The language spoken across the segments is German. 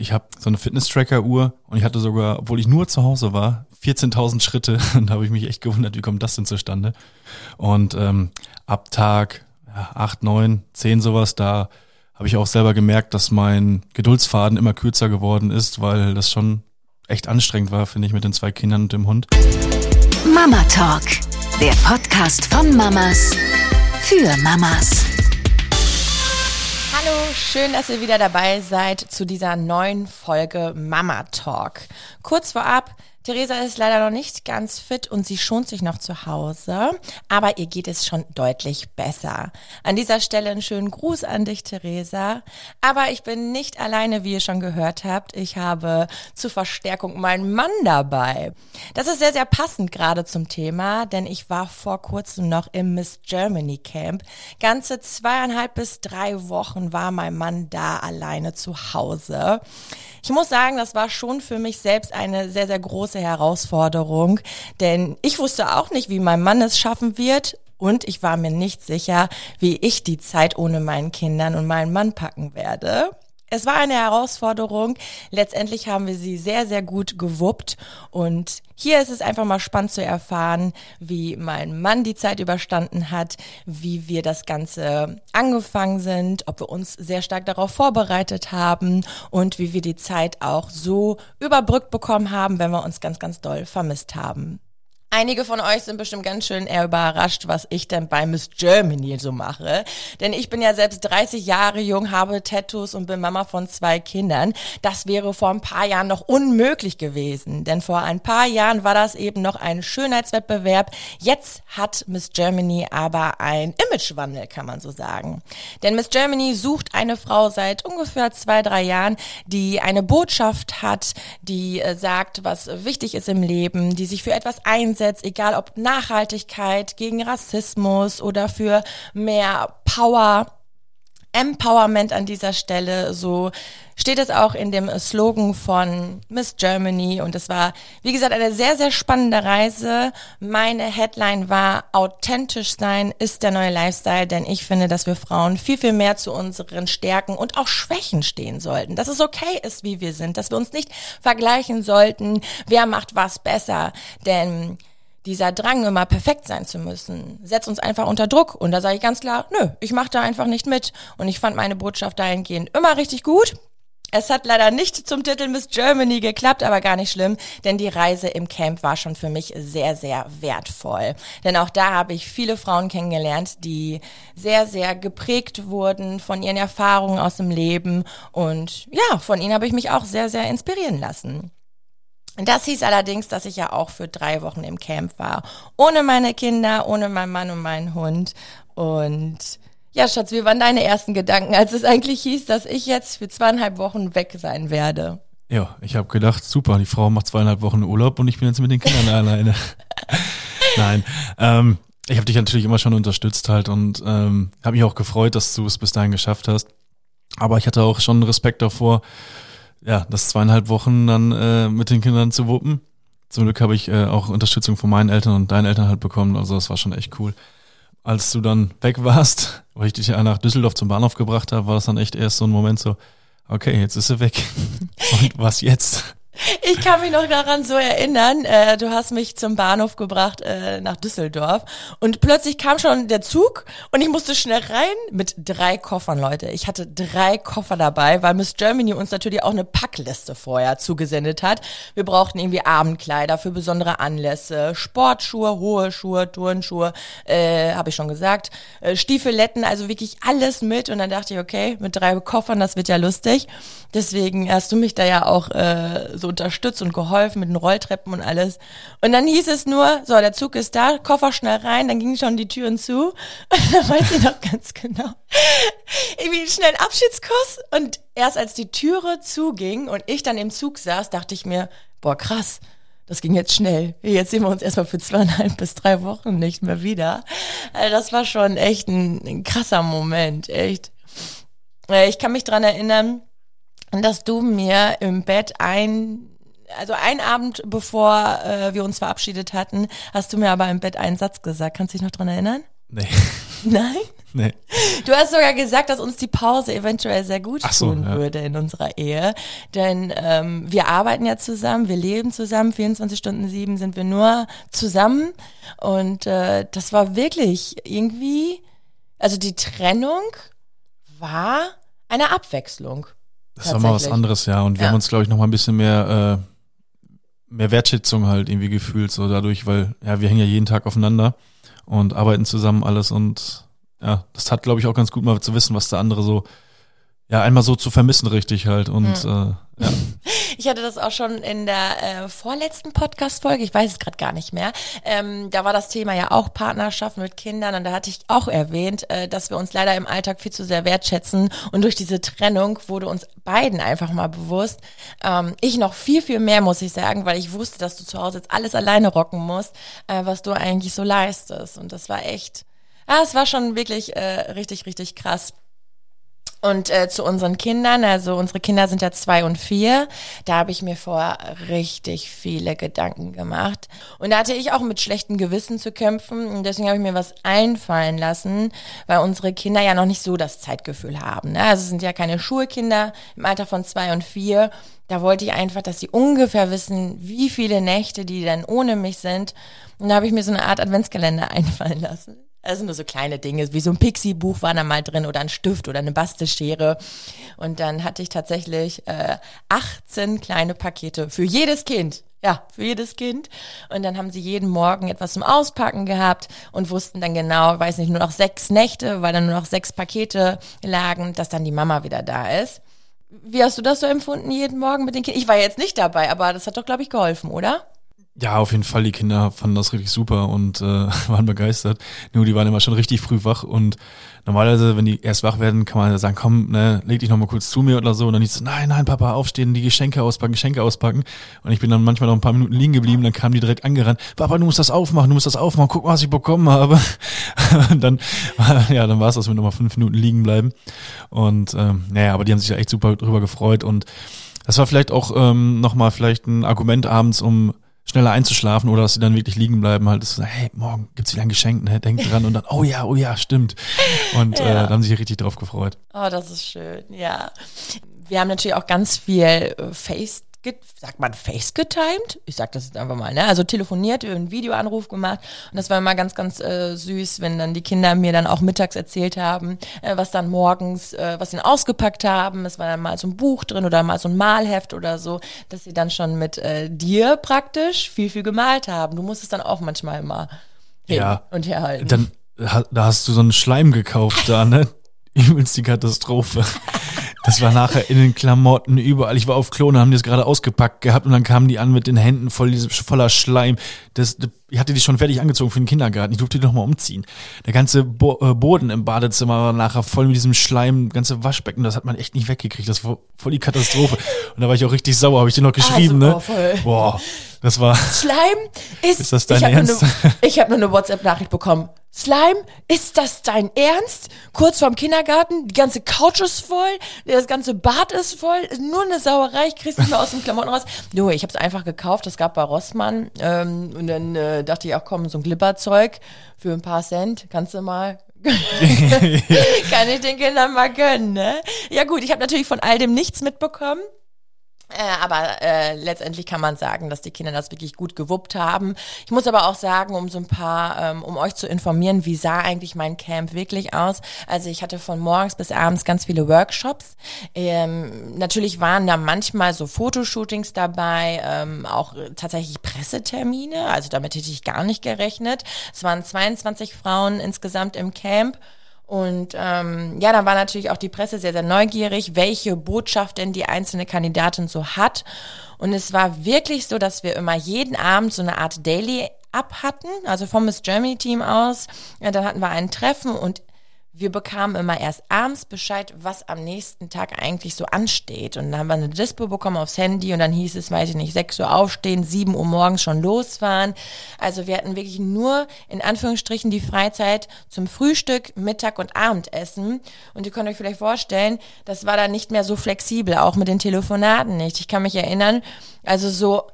ich habe so eine Fitness-Tracker-Uhr und ich hatte sogar, obwohl ich nur zu Hause war, 14.000 Schritte. Und da habe ich mich echt gewundert, wie kommt das denn zustande? Und ähm, ab Tag ja, 8, 9, 10 sowas, da habe ich auch selber gemerkt, dass mein Geduldsfaden immer kürzer geworden ist, weil das schon echt anstrengend war, finde ich, mit den zwei Kindern und dem Hund. Mama Talk, der Podcast von Mamas für Mamas. Hallo, schön, dass ihr wieder dabei seid zu dieser neuen Folge Mama Talk. Kurz vorab, Theresa ist leider noch nicht ganz fit und sie schont sich noch zu Hause, aber ihr geht es schon deutlich besser. An dieser Stelle einen schönen Gruß an dich, Theresa. Aber ich bin nicht alleine, wie ihr schon gehört habt. Ich habe zur Verstärkung meinen Mann dabei. Das ist sehr, sehr passend gerade zum Thema, denn ich war vor kurzem noch im Miss Germany Camp. Ganze zweieinhalb bis drei Wochen war mein Mann da alleine zu Hause. Ich muss sagen, das war schon für mich selbst eine sehr, sehr große Herausforderung, denn ich wusste auch nicht, wie mein Mann es schaffen wird und ich war mir nicht sicher, wie ich die Zeit ohne meinen Kindern und meinen Mann packen werde. Es war eine Herausforderung. Letztendlich haben wir sie sehr, sehr gut gewuppt. Und hier ist es einfach mal spannend zu erfahren, wie mein Mann die Zeit überstanden hat, wie wir das Ganze angefangen sind, ob wir uns sehr stark darauf vorbereitet haben und wie wir die Zeit auch so überbrückt bekommen haben, wenn wir uns ganz, ganz doll vermisst haben. Einige von euch sind bestimmt ganz schön eher überrascht, was ich denn bei Miss Germany so mache. Denn ich bin ja selbst 30 Jahre jung, habe Tattoos und bin Mama von zwei Kindern. Das wäre vor ein paar Jahren noch unmöglich gewesen. Denn vor ein paar Jahren war das eben noch ein Schönheitswettbewerb. Jetzt hat Miss Germany aber ein Imagewandel, kann man so sagen. Denn Miss Germany sucht eine Frau seit ungefähr zwei, drei Jahren, die eine Botschaft hat, die äh, sagt, was wichtig ist im Leben, die sich für etwas einsetzt einsetzt, egal ob Nachhaltigkeit, gegen Rassismus oder für mehr Power. Empowerment an dieser Stelle, so steht es auch in dem Slogan von Miss Germany und es war, wie gesagt, eine sehr, sehr spannende Reise. Meine Headline war, authentisch sein ist der neue Lifestyle, denn ich finde, dass wir Frauen viel, viel mehr zu unseren Stärken und auch Schwächen stehen sollten, dass es okay ist, wie wir sind, dass wir uns nicht vergleichen sollten, wer macht was besser, denn dieser Drang, immer perfekt sein zu müssen, setzt uns einfach unter Druck. Und da sage ich ganz klar, nö, ich mache da einfach nicht mit. Und ich fand meine Botschaft dahingehend immer richtig gut. Es hat leider nicht zum Titel Miss Germany geklappt, aber gar nicht schlimm, denn die Reise im Camp war schon für mich sehr, sehr wertvoll. Denn auch da habe ich viele Frauen kennengelernt, die sehr, sehr geprägt wurden von ihren Erfahrungen aus dem Leben. Und ja, von ihnen habe ich mich auch sehr, sehr inspirieren lassen. Das hieß allerdings, dass ich ja auch für drei Wochen im Camp war. Ohne meine Kinder, ohne meinen Mann und meinen Hund. Und ja, Schatz, wie waren deine ersten Gedanken, als es eigentlich hieß, dass ich jetzt für zweieinhalb Wochen weg sein werde? Ja, ich habe gedacht, super, die Frau macht zweieinhalb Wochen Urlaub und ich bin jetzt mit den Kindern alleine. Nein, ähm, ich habe dich natürlich immer schon unterstützt halt und ähm, habe mich auch gefreut, dass du es bis dahin geschafft hast. Aber ich hatte auch schon Respekt davor, ja, das zweieinhalb Wochen dann äh, mit den Kindern zu wuppen. Zum Glück habe ich äh, auch Unterstützung von meinen Eltern und deinen Eltern halt bekommen. Also das war schon echt cool. Als du dann weg warst, weil ich dich ja nach Düsseldorf zum Bahnhof gebracht habe, war das dann echt erst so ein Moment so, okay, jetzt ist sie weg. und was jetzt? Ich kann mich noch daran so erinnern, äh, du hast mich zum Bahnhof gebracht äh, nach Düsseldorf und plötzlich kam schon der Zug und ich musste schnell rein mit drei Koffern, Leute. Ich hatte drei Koffer dabei, weil Miss Germany uns natürlich auch eine Packliste vorher zugesendet hat. Wir brauchten irgendwie Abendkleider für besondere Anlässe, Sportschuhe, hohe Schuhe, Turnschuhe, äh, habe ich schon gesagt, äh, Stiefeletten, also wirklich alles mit und dann dachte ich, okay, mit drei Koffern, das wird ja lustig. Deswegen hast du mich da ja auch äh, so unterstützt und geholfen mit den Rolltreppen und alles. Und dann hieß es nur, so, der Zug ist da, Koffer schnell rein, dann gingen schon die Türen zu. Und dann weiß ich noch ganz genau. Irgendwie schnell einen Abschiedskuss. Und erst als die Türe zuging und ich dann im Zug saß, dachte ich mir, boah, krass. Das ging jetzt schnell. Jetzt sehen wir uns erstmal für zweieinhalb bis drei Wochen nicht mehr wieder. Also das war schon echt ein, ein krasser Moment, echt. Äh, ich kann mich dran erinnern, dass du mir im Bett ein, also ein Abend bevor äh, wir uns verabschiedet hatten, hast du mir aber im Bett einen Satz gesagt. Kannst du dich noch dran erinnern? Nee. Nein? Nee. Du hast sogar gesagt, dass uns die Pause eventuell sehr gut so, tun ja. würde in unserer Ehe. Denn ähm, wir arbeiten ja zusammen, wir leben zusammen, 24 Stunden sieben sind wir nur zusammen. Und äh, das war wirklich irgendwie, also die Trennung war eine Abwechslung. Das war mal was anderes, ja. Und wir Ja. haben uns, glaube ich, noch mal ein bisschen mehr, äh, mehr Wertschätzung halt irgendwie gefühlt, so dadurch, weil, ja, wir hängen ja jeden Tag aufeinander und arbeiten zusammen alles und ja, das hat, glaube ich, auch ganz gut mal zu wissen, was der andere so, ja, einmal so zu vermissen richtig halt und Mhm. äh, Ich hatte das auch schon in der äh, vorletzten Podcast-Folge, ich weiß es gerade gar nicht mehr. Ähm, da war das Thema ja auch Partnerschaft mit Kindern und da hatte ich auch erwähnt, äh, dass wir uns leider im Alltag viel zu sehr wertschätzen und durch diese Trennung wurde uns beiden einfach mal bewusst, ähm, ich noch viel, viel mehr, muss ich sagen, weil ich wusste, dass du zu Hause jetzt alles alleine rocken musst, äh, was du eigentlich so leistest und das war echt, ja, es war schon wirklich äh, richtig, richtig krass. Und äh, zu unseren Kindern, also unsere Kinder sind ja zwei und vier, da habe ich mir vorher richtig viele Gedanken gemacht. Und da hatte ich auch mit schlechtem Gewissen zu kämpfen. Und deswegen habe ich mir was einfallen lassen, weil unsere Kinder ja noch nicht so das Zeitgefühl haben. Ne? Also es sind ja keine Schulkinder im Alter von zwei und vier. Da wollte ich einfach, dass sie ungefähr wissen, wie viele Nächte die dann ohne mich sind. Und da habe ich mir so eine Art Adventskalender einfallen lassen. Also nur so kleine Dinge, wie so ein Pixie-Buch war da mal drin oder ein Stift oder eine Bastelschere. Und dann hatte ich tatsächlich äh, 18 kleine Pakete für jedes Kind. Ja, für jedes Kind. Und dann haben sie jeden Morgen etwas zum Auspacken gehabt und wussten dann genau, weiß nicht, nur noch sechs Nächte, weil dann nur noch sechs Pakete lagen, dass dann die Mama wieder da ist. Wie hast du das so empfunden jeden Morgen mit den Kindern? Ich war jetzt nicht dabei, aber das hat doch, glaube ich, geholfen, oder? Ja, auf jeden Fall. Die Kinder fanden das richtig super und äh, waren begeistert. Nur die waren immer schon richtig früh wach und normalerweise, wenn die erst wach werden, kann man sagen, komm, ne, leg dich noch mal kurz zu mir oder so. Und dann hieß es, nein, nein, Papa, aufstehen, die Geschenke auspacken, Geschenke auspacken. Und ich bin dann manchmal noch ein paar Minuten liegen geblieben, dann kamen die direkt angerannt, Papa, du musst das aufmachen, du musst das aufmachen, guck mal, was ich bekommen habe. und dann, ja, dann war es das mit nochmal fünf Minuten liegen bleiben. Und ähm, naja, aber die haben sich ja echt super drüber gefreut und das war vielleicht auch ähm, nochmal vielleicht ein Argument abends, um schneller einzuschlafen oder dass sie dann wirklich liegen bleiben, halt, ist so, hey, morgen gibt's wieder ein Geschenk, ne, denk dran und dann, oh ja, oh ja, stimmt. Und äh, da haben sie sich richtig drauf gefreut. Oh, das ist schön, ja. Wir haben natürlich auch ganz viel äh, Face, sagt man Face getimed? Ich sag das jetzt einfach mal, ne? Also telefoniert, einen Videoanruf gemacht und das war immer ganz, ganz äh, süß, wenn dann die Kinder mir dann auch mittags erzählt haben, äh, was dann morgens, äh, was sie ausgepackt haben. Es war dann mal so ein Buch drin oder mal so ein Malheft oder so, dass sie dann schon mit äh, dir praktisch viel, viel gemalt haben. Du musstest dann auch manchmal mal hin Ja. und herhalten. Dann, da hast du so einen Schleim gekauft da, ne? Übelst die Katastrophe. Das war nachher in den Klamotten überall. Ich war auf Klo und haben die das gerade ausgepackt gehabt und dann kamen die an mit den Händen voll voller Schleim. Das, das, ich hatte die schon fertig angezogen für den Kindergarten. Ich durfte die noch mal umziehen. Der ganze Bo äh, Boden im Badezimmer war nachher voll mit diesem Schleim, ganze Waschbecken. Das hat man echt nicht weggekriegt. Das war voll die Katastrophe. Und da war ich auch richtig sauer. Habe ich dir noch geschrieben, Also, ne? voll. Boah, das war. Slime ist. Ist das dein ich Ernst? Eine, ich habe nur eine WhatsApp-Nachricht bekommen. Slime, ist das dein Ernst? Kurz vorm Kindergarten, die ganze Couch ist voll, das ganze Bad ist voll, nur eine Sauerei, ich krieg's nicht mehr aus dem Klamotten raus. Du, ich habe es einfach gekauft, das gab bei Rossmann ähm, und dann äh, dachte ich auch, komm, so ein Glipperzeug für ein paar Cent, kannst du mal kann ich den Kindern mal gönnen, ne? Ja gut, ich habe natürlich von all dem nichts mitbekommen. Äh, aber äh, letztendlich kann man sagen, dass die Kinder das wirklich gut gewuppt haben. Ich muss aber auch sagen, um so ein paar, ähm, um euch zu informieren, wie sah eigentlich mein Camp wirklich aus. Also ich hatte von morgens bis abends ganz viele Workshops. Ähm, natürlich waren da manchmal so Fotoshootings dabei, ähm, auch tatsächlich Pressetermine. Also damit hätte ich gar nicht gerechnet. Es waren 22 Frauen insgesamt im Camp. Und ähm, ja, dann war natürlich auch die Presse sehr, sehr neugierig, welche Botschaft denn die einzelne Kandidatin so hat. Und es war wirklich so, dass wir immer jeden Abend so eine Art Daily Up hatten, also vom Miss Germany Team aus. Ja, dann hatten wir ein Treffen und wir bekamen immer erst abends Bescheid, was am nächsten Tag eigentlich so ansteht. Und dann haben wir eine Dispo bekommen aufs Handy und dann hieß es, weiß ich nicht, 6 Uhr aufstehen, 7 Uhr morgens schon losfahren. Also wir hatten wirklich nur in Anführungsstrichen die Freizeit zum Frühstück, Mittag und Abendessen. Und ihr könnt euch vielleicht vorstellen, das war dann nicht mehr so flexibel, auch mit den Telefonaten nicht. Ich kann mich erinnern, also so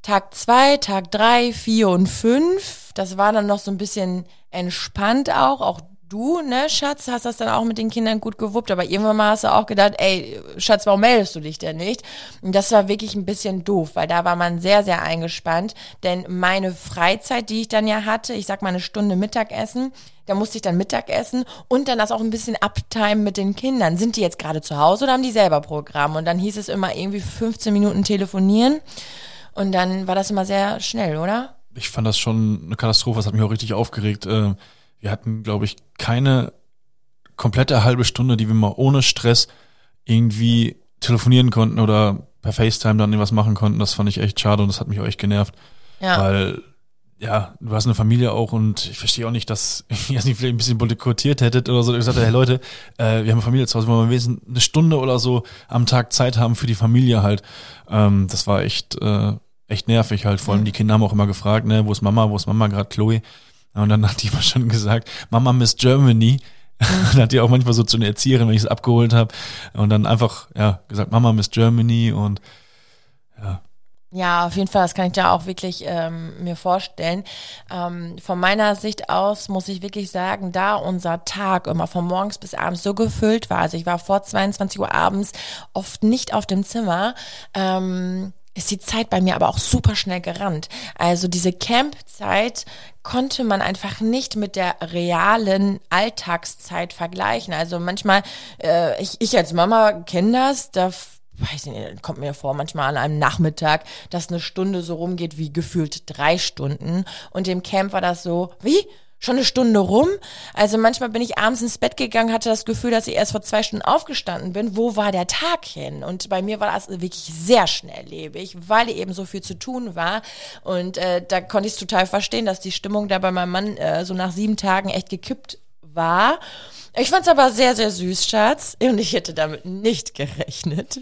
Tag zwei, Tag drei, vier und fünf. Das war dann noch so ein bisschen entspannt auch. Auch du, ne, Schatz, hast das dann auch mit den Kindern gut gewuppt, aber irgendwann mal hast du auch gedacht, ey, Schatz, warum meldest du dich denn nicht? Und das war wirklich ein bisschen doof, weil da war man sehr, sehr eingespannt, denn meine Freizeit, die ich dann ja hatte, ich sag mal eine Stunde Mittagessen, da musste ich dann Mittagessen und dann das auch ein bisschen uptime mit den Kindern. Sind die jetzt gerade zu Hause oder haben die selber Programm? Und dann hieß es immer irgendwie 15 Minuten telefonieren und dann war das immer sehr schnell, oder? Ich fand das schon eine Katastrophe, das hat mich auch richtig aufgeregt. Äh, wir hatten, glaube ich, keine komplette halbe Stunde, die wir mal ohne Stress irgendwie telefonieren konnten oder per FaceTime dann was machen konnten. Das fand ich echt schade und das hat mich auch echt genervt. Ja. Weil, ja, du hast eine Familie auch und ich verstehe auch nicht, dass ihr das nicht vielleicht ein bisschen boykottiert hättet oder so. Ich gesagt, hey Leute, äh, wir haben eine Familie zu Hause, wollen wir wenigstens eine Stunde oder so am Tag Zeit haben für die Familie halt. Ähm, das war echt, äh, echt nervig halt. Vor allem die Kinder haben auch immer gefragt, ne, wo ist Mama, wo ist Mama, gerade Chloe. Und dann hat die immer schon gesagt, Mama Miss Germany. dann hat die auch manchmal so zu einer Erzieherin, wenn ich es abgeholt habe. Und dann einfach, ja, gesagt, Mama Miss Germany und ja. Ja, auf jeden Fall, das kann ich da auch wirklich ähm, mir vorstellen. Ähm, von meiner Sicht aus muss ich wirklich sagen, da unser Tag immer von morgens bis abends so gefüllt war, also ich war vor 22 Uhr abends oft nicht auf dem Zimmer, ähm, ist die Zeit bei mir aber auch super schnell gerannt. Also diese Campzeit konnte man einfach nicht mit der realen Alltagszeit vergleichen. Also manchmal, äh, ich, ich als Mama kenne das, da weiß nicht, kommt mir vor, manchmal an einem Nachmittag, dass eine Stunde so rumgeht wie gefühlt drei Stunden. Und im Camp war das so, wie? Schon eine Stunde rum? Also manchmal bin ich abends ins Bett gegangen, hatte das Gefühl, dass ich erst vor zwei Stunden aufgestanden bin. Wo war der Tag hin? Und bei mir war das wirklich sehr schnelllebig, weil eben so viel zu tun war. Und äh, da konnte ich es total verstehen, dass die Stimmung da bei meinem Mann äh, so nach sieben Tagen echt gekippt war. Ich fand's aber sehr, sehr süß, Schatz. Und ich hätte damit nicht gerechnet.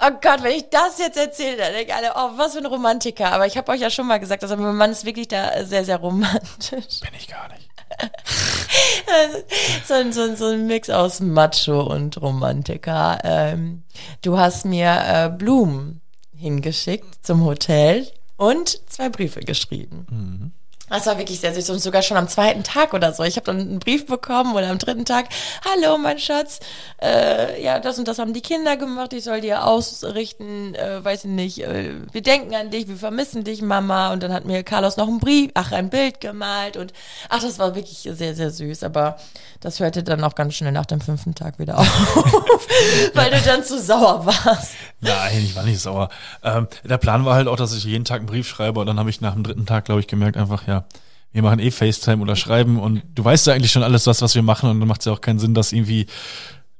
Oh Gott, wenn ich das jetzt erzähle, dann denke ich alle, oh, was für ein Romantiker. Aber ich habe euch ja schon mal gesagt, also mein Mann ist wirklich da sehr, sehr romantisch. Bin ich gar nicht. so, ein, so, ein, so ein Mix aus Macho und Romantiker. Ähm, du hast mir äh, Blumen hingeschickt zum Hotel und zwei Briefe geschrieben. Mhm. Das war wirklich sehr süß und sogar schon am zweiten Tag oder so. Ich habe dann einen Brief bekommen oder am dritten Tag. Hallo, mein Schatz. Äh, ja, das und das haben die Kinder gemacht. Ich soll dir ausrichten. Äh, weiß ich nicht. Äh, wir denken an dich. Wir vermissen dich, Mama. Und dann hat mir Carlos noch ein Brief, ach ein Bild gemalt und ach, das war wirklich sehr sehr süß. Aber das hörte dann auch ganz schnell nach dem fünften Tag wieder auf, weil du dann zu sauer warst. Nein, ich war nicht sauer. Ähm, der Plan war halt auch, dass ich jeden Tag einen Brief schreibe und dann habe ich nach dem dritten Tag, glaube ich, gemerkt einfach, ja, wir machen eh FaceTime oder schreiben und du weißt ja eigentlich schon alles, was, was wir machen und dann macht es ja auch keinen Sinn, das irgendwie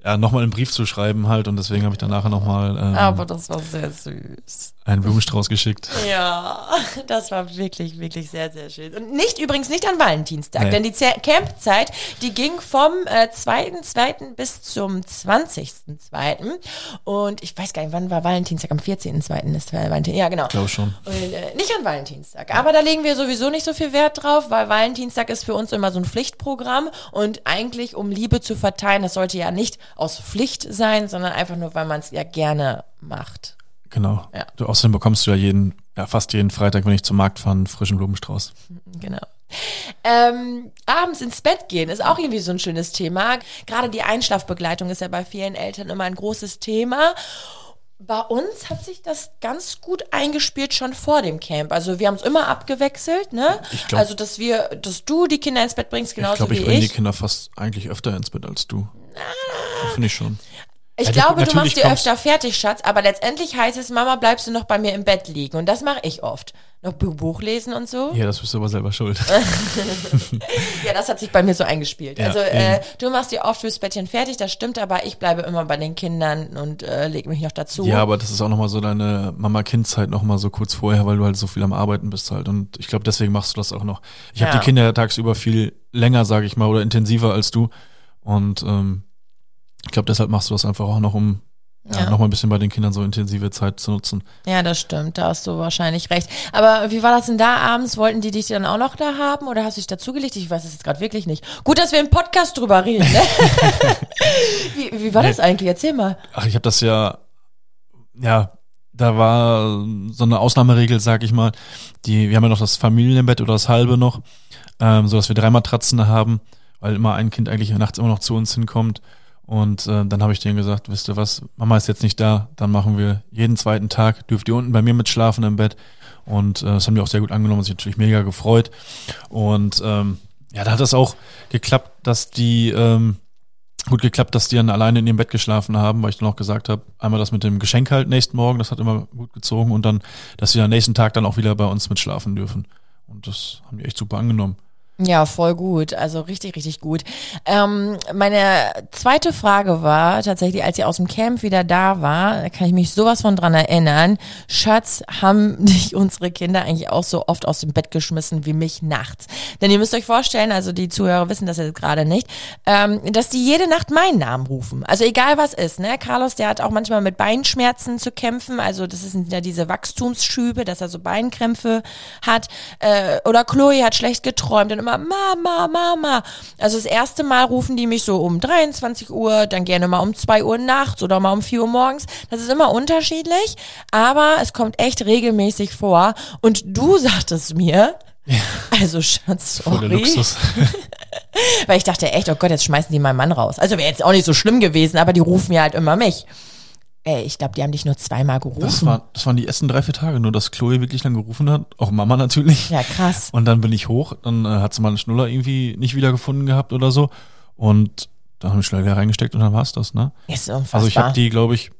ja, nochmal einen Brief zu schreiben halt und deswegen habe ich dann nachher nochmal ähm, Aber das war sehr süß. einen Blumenstrauß geschickt. Ja, das war wirklich, wirklich sehr, sehr schön. Und nicht übrigens nicht an Valentinstag, Nee. denn die Ze- Campzeit, die ging vom äh, 2.2. bis zum 20.2. Und ich weiß gar nicht, wann war Valentinstag? Am 14.2. ist Valentin. Ja, genau. Ich glaube schon. Und, äh, nicht an Valentinstag. Aber da legen wir sowieso nicht so viel Wert drauf, weil Valentinstag ist für uns immer so ein Pflichtprogramm. Und eigentlich, um Liebe zu verteilen, das sollte ja nicht aus Pflicht sein, sondern einfach nur, weil man es ja gerne macht. Genau. Ja. Du, außerdem bekommst du ja jeden, ja fast jeden Freitag, wenn ich zum Markt fahre, einen frischen Blumenstrauß. Genau. Ähm, abends ins Bett gehen ist auch irgendwie so ein schönes Thema. Gerade die Einschlafbegleitung ist ja bei vielen Eltern immer ein großes Thema. Bei uns hat sich das ganz gut eingespielt schon vor dem Camp. Also wir haben es immer abgewechselt, ne? Ich glaub- also dass wir, dass du die Kinder ins Bett bringst, ich genauso glaube, ich wie bringe die ich. Kinder fast eigentlich öfter ins Bett als du. Finde ich schon. Ich Ja, glaube, du machst dir öfter fertig, Schatz, aber letztendlich heißt es, Mama, bleibst du noch bei mir im Bett liegen. Und das mache ich oft. Noch Bu- Buch lesen und so. Ja, das bist du aber selber schuld. Ja, das hat sich bei mir so eingespielt. Ja, also äh, du machst dir oft fürs Bettchen fertig, das stimmt, aber ich bleibe immer bei den Kindern und äh, lege mich noch dazu. Ja, aber das ist auch nochmal so deine Mama-Kind-Zeit nochmal so kurz vorher, weil du halt so viel am Arbeiten bist halt. Und ich glaube, deswegen machst du das auch noch. Ich habe Ja. die Kinder tagsüber viel länger, sage ich mal, oder intensiver als du. Und ähm, ich glaube, deshalb machst du das einfach auch noch, um ja. Ja. noch mal ein bisschen bei den Kindern so intensive Zeit zu nutzen. ja, das stimmt, da hast du wahrscheinlich recht. Aber wie war das denn da abends? Wollten die dich dann auch noch da haben oder hast du dich dazugelegt? Ich weiß es jetzt gerade wirklich nicht. Gut, dass wir im Podcast drüber reden. Ne? wie, wie war das eigentlich? Erzähl mal. Ach, ich habe das ja, ja, da war so eine Ausnahmeregel, sag ich mal. Die, wir haben ja noch das Familienbett oder das halbe noch, ähm, so dass wir drei Matratzen haben. weil immer ein Kind eigentlich nachts immer noch zu uns hinkommt. Und äh, dann habe ich denen gesagt, wisst ihr was, Mama ist jetzt nicht da, dann machen wir jeden zweiten Tag, dürft ihr unten bei mir mitschlafen im Bett. Und äh, das haben die auch sehr gut angenommen, sich natürlich mega gefreut. Und ähm, ja, da hat es auch geklappt, dass die ähm, gut geklappt, dass die dann alleine in ihrem Bett geschlafen haben, weil ich dann auch gesagt habe, einmal das mit dem Geschenk halt nächsten Morgen, das hat immer gut gezogen und dann, dass sie am nächsten Tag dann auch wieder bei uns mitschlafen dürfen. Und das haben die echt super angenommen. Ja, voll gut. Also richtig, richtig gut. Ähm, meine zweite Frage war tatsächlich, als ihr aus dem Camp wieder da war, da kann ich mich sowas von dran erinnern. Schatz, haben dich unsere Kinder eigentlich auch so oft aus dem Bett geschmissen wie mich nachts? Denn ihr müsst euch vorstellen, also die Zuhörer wissen das jetzt gerade nicht, ähm, dass die jede Nacht meinen Namen rufen. Also egal was ist, ne? Carlos, der hat auch manchmal mit Beinschmerzen zu kämpfen. Also das sind ja diese Wachstumsschübe, dass er so Beinkrämpfe hat. Äh, oder Chloe hat schlecht geträumt und immer Mama, Mama. Also das erste Mal rufen die mich so um 23 Uhr, dann gerne mal um 2 Uhr nachts oder mal um 4 Uhr morgens. Das ist immer unterschiedlich, aber es kommt echt regelmäßig vor. Und du sagtest mir, also Schatz, sorry. Luxus. Weil ich dachte echt, oh Gott, jetzt schmeißen die meinen Mann raus. Also wäre jetzt auch nicht so schlimm gewesen, aber die rufen ja halt immer mich. Ey, ich glaube, die haben dich nur zweimal gerufen. Das, war, das waren die ersten drei, vier Tage, nur dass Chloe wirklich dann gerufen hat, auch Mama natürlich. ja, krass. Und dann bin ich hoch, dann äh, hat sie mal einen Schnuller irgendwie nicht wiedergefunden gehabt oder so. Und dann habe ich schnell wieder reingesteckt und dann war's das, ne? Ist unfassbar. Also ich habe die, glaube ich,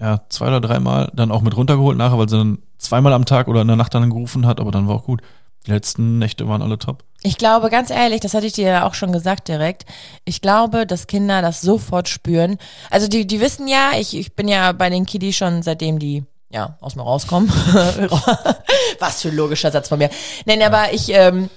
ja, zwei oder dreimal dann auch mit runtergeholt nachher, weil sie dann zweimal am Tag oder in der Nacht dann gerufen hat, aber dann war auch gut. Die letzten Nächte waren alle top. Ich glaube, ganz ehrlich, das hatte ich dir ja auch schon gesagt direkt. Ich glaube, dass Kinder das sofort spüren. Also die, die wissen ja, ich, ich bin ja bei den Kiddies schon seitdem die ja aus mir rauskommen. Was für ein logischer Satz von mir. Nein, aber ich ähm,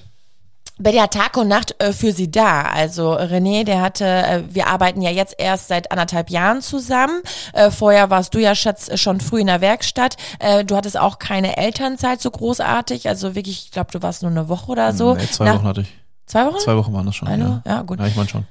bin ja Tag und Nacht äh, für sie da. Also René, der hatte, äh, wir arbeiten ja jetzt erst seit anderthalb Jahren zusammen. Äh, vorher warst du ja, Schatz, schon früh in der Werkstatt. Äh, du hattest auch keine Elternzeit so großartig. Also wirklich, ich glaube, du warst nur eine Woche oder so. Nee, zwei Nach- Wochen hatte ich. Zwei Wochen? Zwei Wochen waren das schon. Eine? Ja, Ja, gut. Ja, ich meine schon.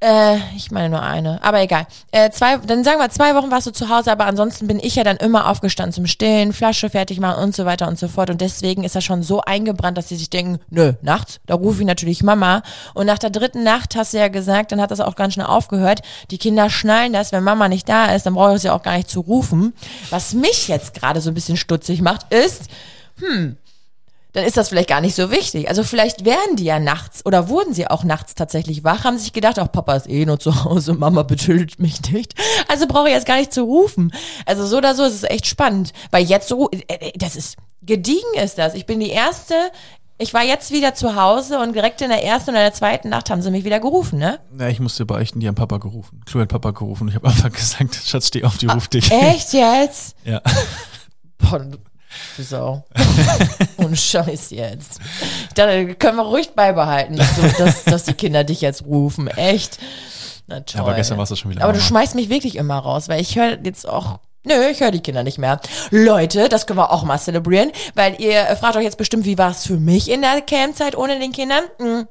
Äh, ich meine nur eine, aber egal. Äh, zwei, dann sagen wir zwei Wochen warst du zu Hause, aber ansonsten bin ich ja dann immer aufgestanden zum Stillen, Flasche fertig machen und so weiter und so fort. Und deswegen ist das schon so eingebrannt, dass sie sich denken, nö, nachts, da rufe ich natürlich Mama. Und nach der dritten Nacht hast du ja gesagt, dann hat das auch ganz schnell aufgehört. Die Kinder schnallen das, wenn Mama nicht da ist, dann brauche ich sie auch gar nicht zu rufen. Was mich jetzt gerade so ein bisschen stutzig macht, ist, dann ist das vielleicht gar nicht so wichtig. Also vielleicht werden die ja nachts oder wurden sie auch nachts tatsächlich wach, haben sich gedacht, ach, Papa ist eh nur zu Hause, Mama betötet mich nicht. Also brauche ich jetzt gar nicht zu rufen. Also so oder so ist es echt spannend, weil jetzt so, äh, äh, das ist, gediegen ist das. Ich bin die Erste, ich war jetzt wieder zu Hause und direkt in der ersten oder der zweiten Nacht haben sie mich wieder gerufen, ne? Ja, ich musste beichten, die haben Papa gerufen. Chloe hat Papa gerufen. Ich habe einfach gesagt, Schatz, steh auf, die ruft dich. Echt jetzt? Ja. Boah, du Sau. Und Scheiß jetzt. Ich dachte, können wir ruhig beibehalten, dass, du, dass, dass die Kinder dich jetzt rufen. Echt? Na toll. aber gestern warst du schon wieder Aber du schmeißt mich wirklich immer raus, weil ich höre jetzt auch. Nö, ich höre die Kinder nicht mehr. Leute, das können wir auch mal zelebrieren, weil ihr äh, fragt euch jetzt bestimmt, wie war es für mich in der Campzeit ohne den Kindern? Hm.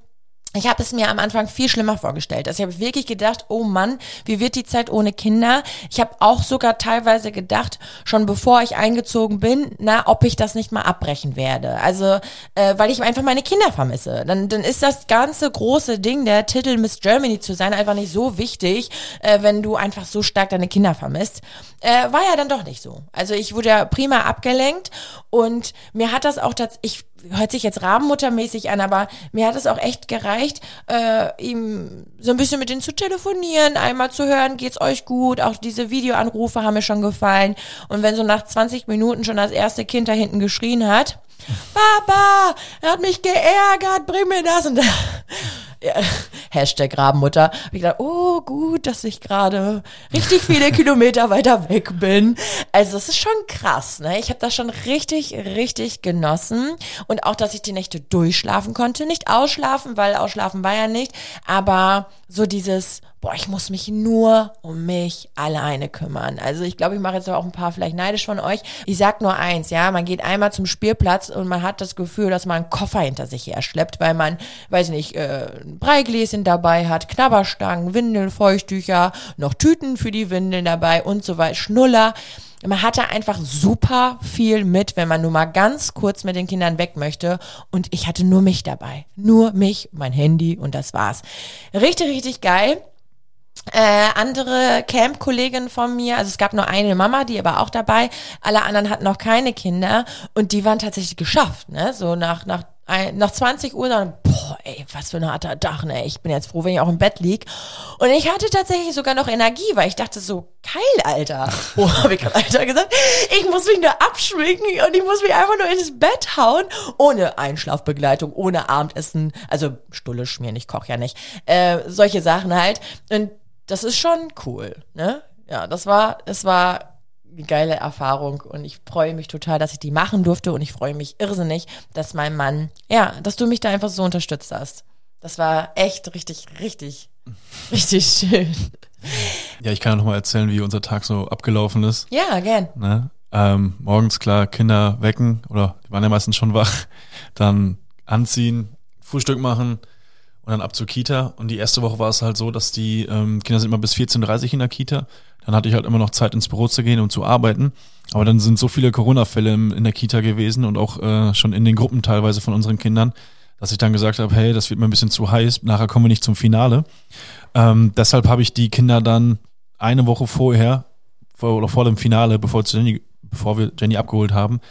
Ich habe es mir am Anfang viel schlimmer vorgestellt. Also ich habe wirklich gedacht, oh Mann, wie wird die Zeit ohne Kinder? Ich habe auch sogar teilweise gedacht, schon bevor ich eingezogen bin, na, ob ich das nicht mal abbrechen werde. Also, äh, weil ich einfach meine Kinder vermisse. Dann, dann ist das ganze große Ding, der Titel Miss Germany zu sein, einfach nicht so wichtig, äh, wenn du einfach so stark deine Kinder vermisst. Äh, war ja dann doch nicht so. Also ich wurde ja prima abgelenkt und mir hat das auch tatsächlich, hört sich jetzt Rabenmuttermäßig an, aber mir hat es auch echt gereicht, äh, ihm so ein bisschen mit denen zu telefonieren, einmal zu hören, geht's euch gut, auch diese Videoanrufe haben mir schon gefallen. Und wenn so nach 20 Minuten schon das erste Kind da hinten geschrien hat, Papa, er hat mich geärgert, bring mir das und da, ja, Hashtag Rabenmutter. Hab ich gedacht, oh gut, dass ich gerade richtig viele Kilometer weiter weg bin. Also es ist schon krass, ne? Ich habe das schon richtig, richtig genossen. Und auch, dass ich die Nächte durchschlafen konnte. Nicht ausschlafen, weil ausschlafen war ja nicht. Aber so dieses, boah, ich muss mich nur um mich alleine kümmern. Also ich glaube, ich mache jetzt auch ein paar vielleicht neidisch von euch. Ich sag nur eins, ja, man geht einmal zum Spielplatz und man hat das Gefühl, dass man einen Koffer hinter sich her schleppt, weil man, weiß nicht, äh, ein Breigläschen dabei hat, Knabberstangen, Windeln, Feuchttücher, noch Tüten für die Windeln dabei und so weiter, Schnuller. man hatte einfach super viel mit, wenn man nur mal ganz kurz mit den Kindern weg möchte. Und ich hatte nur mich dabei. Nur mich, mein Handy und das war's. Richtig, richtig geil. Äh, andere Camp-Kolleginnen von mir, also es gab nur eine Mama, die war auch dabei, alle anderen hatten noch keine Kinder und die waren tatsächlich geschafft, ne? So nach, nach, ein, nach 20 Uhr dann, boah, ey, was für ein harter Tag, ne? Ich bin jetzt froh, wenn ich auch im Bett lieg. Und ich hatte tatsächlich sogar noch Energie, weil ich dachte so, geil, Alter. Oh, hab ich gerade Alter gesagt? Ich muss mich nur abschminken und ich muss mich einfach nur ins Bett hauen, ohne Einschlafbegleitung, ohne Abendessen, also Stulle schmieren, ich koche ja nicht, äh, solche Sachen halt. Und das ist schon cool, ne? Ja, das war, es war eine geile Erfahrung und ich freue mich total, dass ich die machen durfte und ich freue mich irrsinnig, dass mein Mann, ja, dass du mich da einfach so unterstützt hast. Das war echt richtig, richtig, richtig schön. Ja, ich kann ja noch mal erzählen, wie unser Tag so abgelaufen ist. Ja, gern. Ne? Ähm, morgens klar Kinder wecken oder die waren ja meistens schon wach, dann anziehen, Frühstück machen und dann ab zur Kita. Und die erste Woche war es halt so, dass die ähm, Kinder sind immer bis 14.30 Uhr in der Kita. Dann hatte ich halt immer noch Zeit ins Büro zu gehen und zu arbeiten. Aber dann sind so viele Corona-Fälle in der Kita gewesen und auch äh, schon in den Gruppen teilweise von unseren Kindern, dass ich dann gesagt habe, hey, das wird mir ein bisschen zu heiß, nachher kommen wir nicht zum Finale. Ähm, deshalb habe ich die Kinder dann eine Woche vorher vor, oder vor dem Finale, bevor, Jenny, bevor wir Jenny abgeholt haben,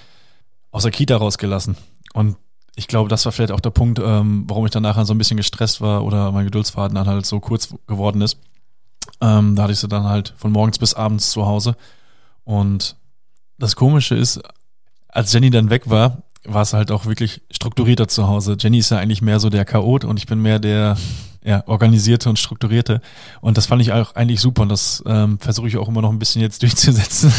aus der Kita rausgelassen. Und ich glaube, das war vielleicht auch der Punkt, ähm, warum ich dann nachher so ein bisschen gestresst war oder mein Geduldsfaden dann halt so kurz geworden ist. Ähm, da hatte ich sie dann halt von morgens bis abends zu Hause. Und das Komische ist, als Jenny dann weg war, war es halt auch wirklich strukturierter zu Hause. Jenny ist ja eigentlich mehr so der Chaot und ich bin mehr der ja, organisierte und strukturierte. Und das fand ich auch eigentlich super und das ähm, versuche ich auch immer noch ein bisschen jetzt durchzusetzen.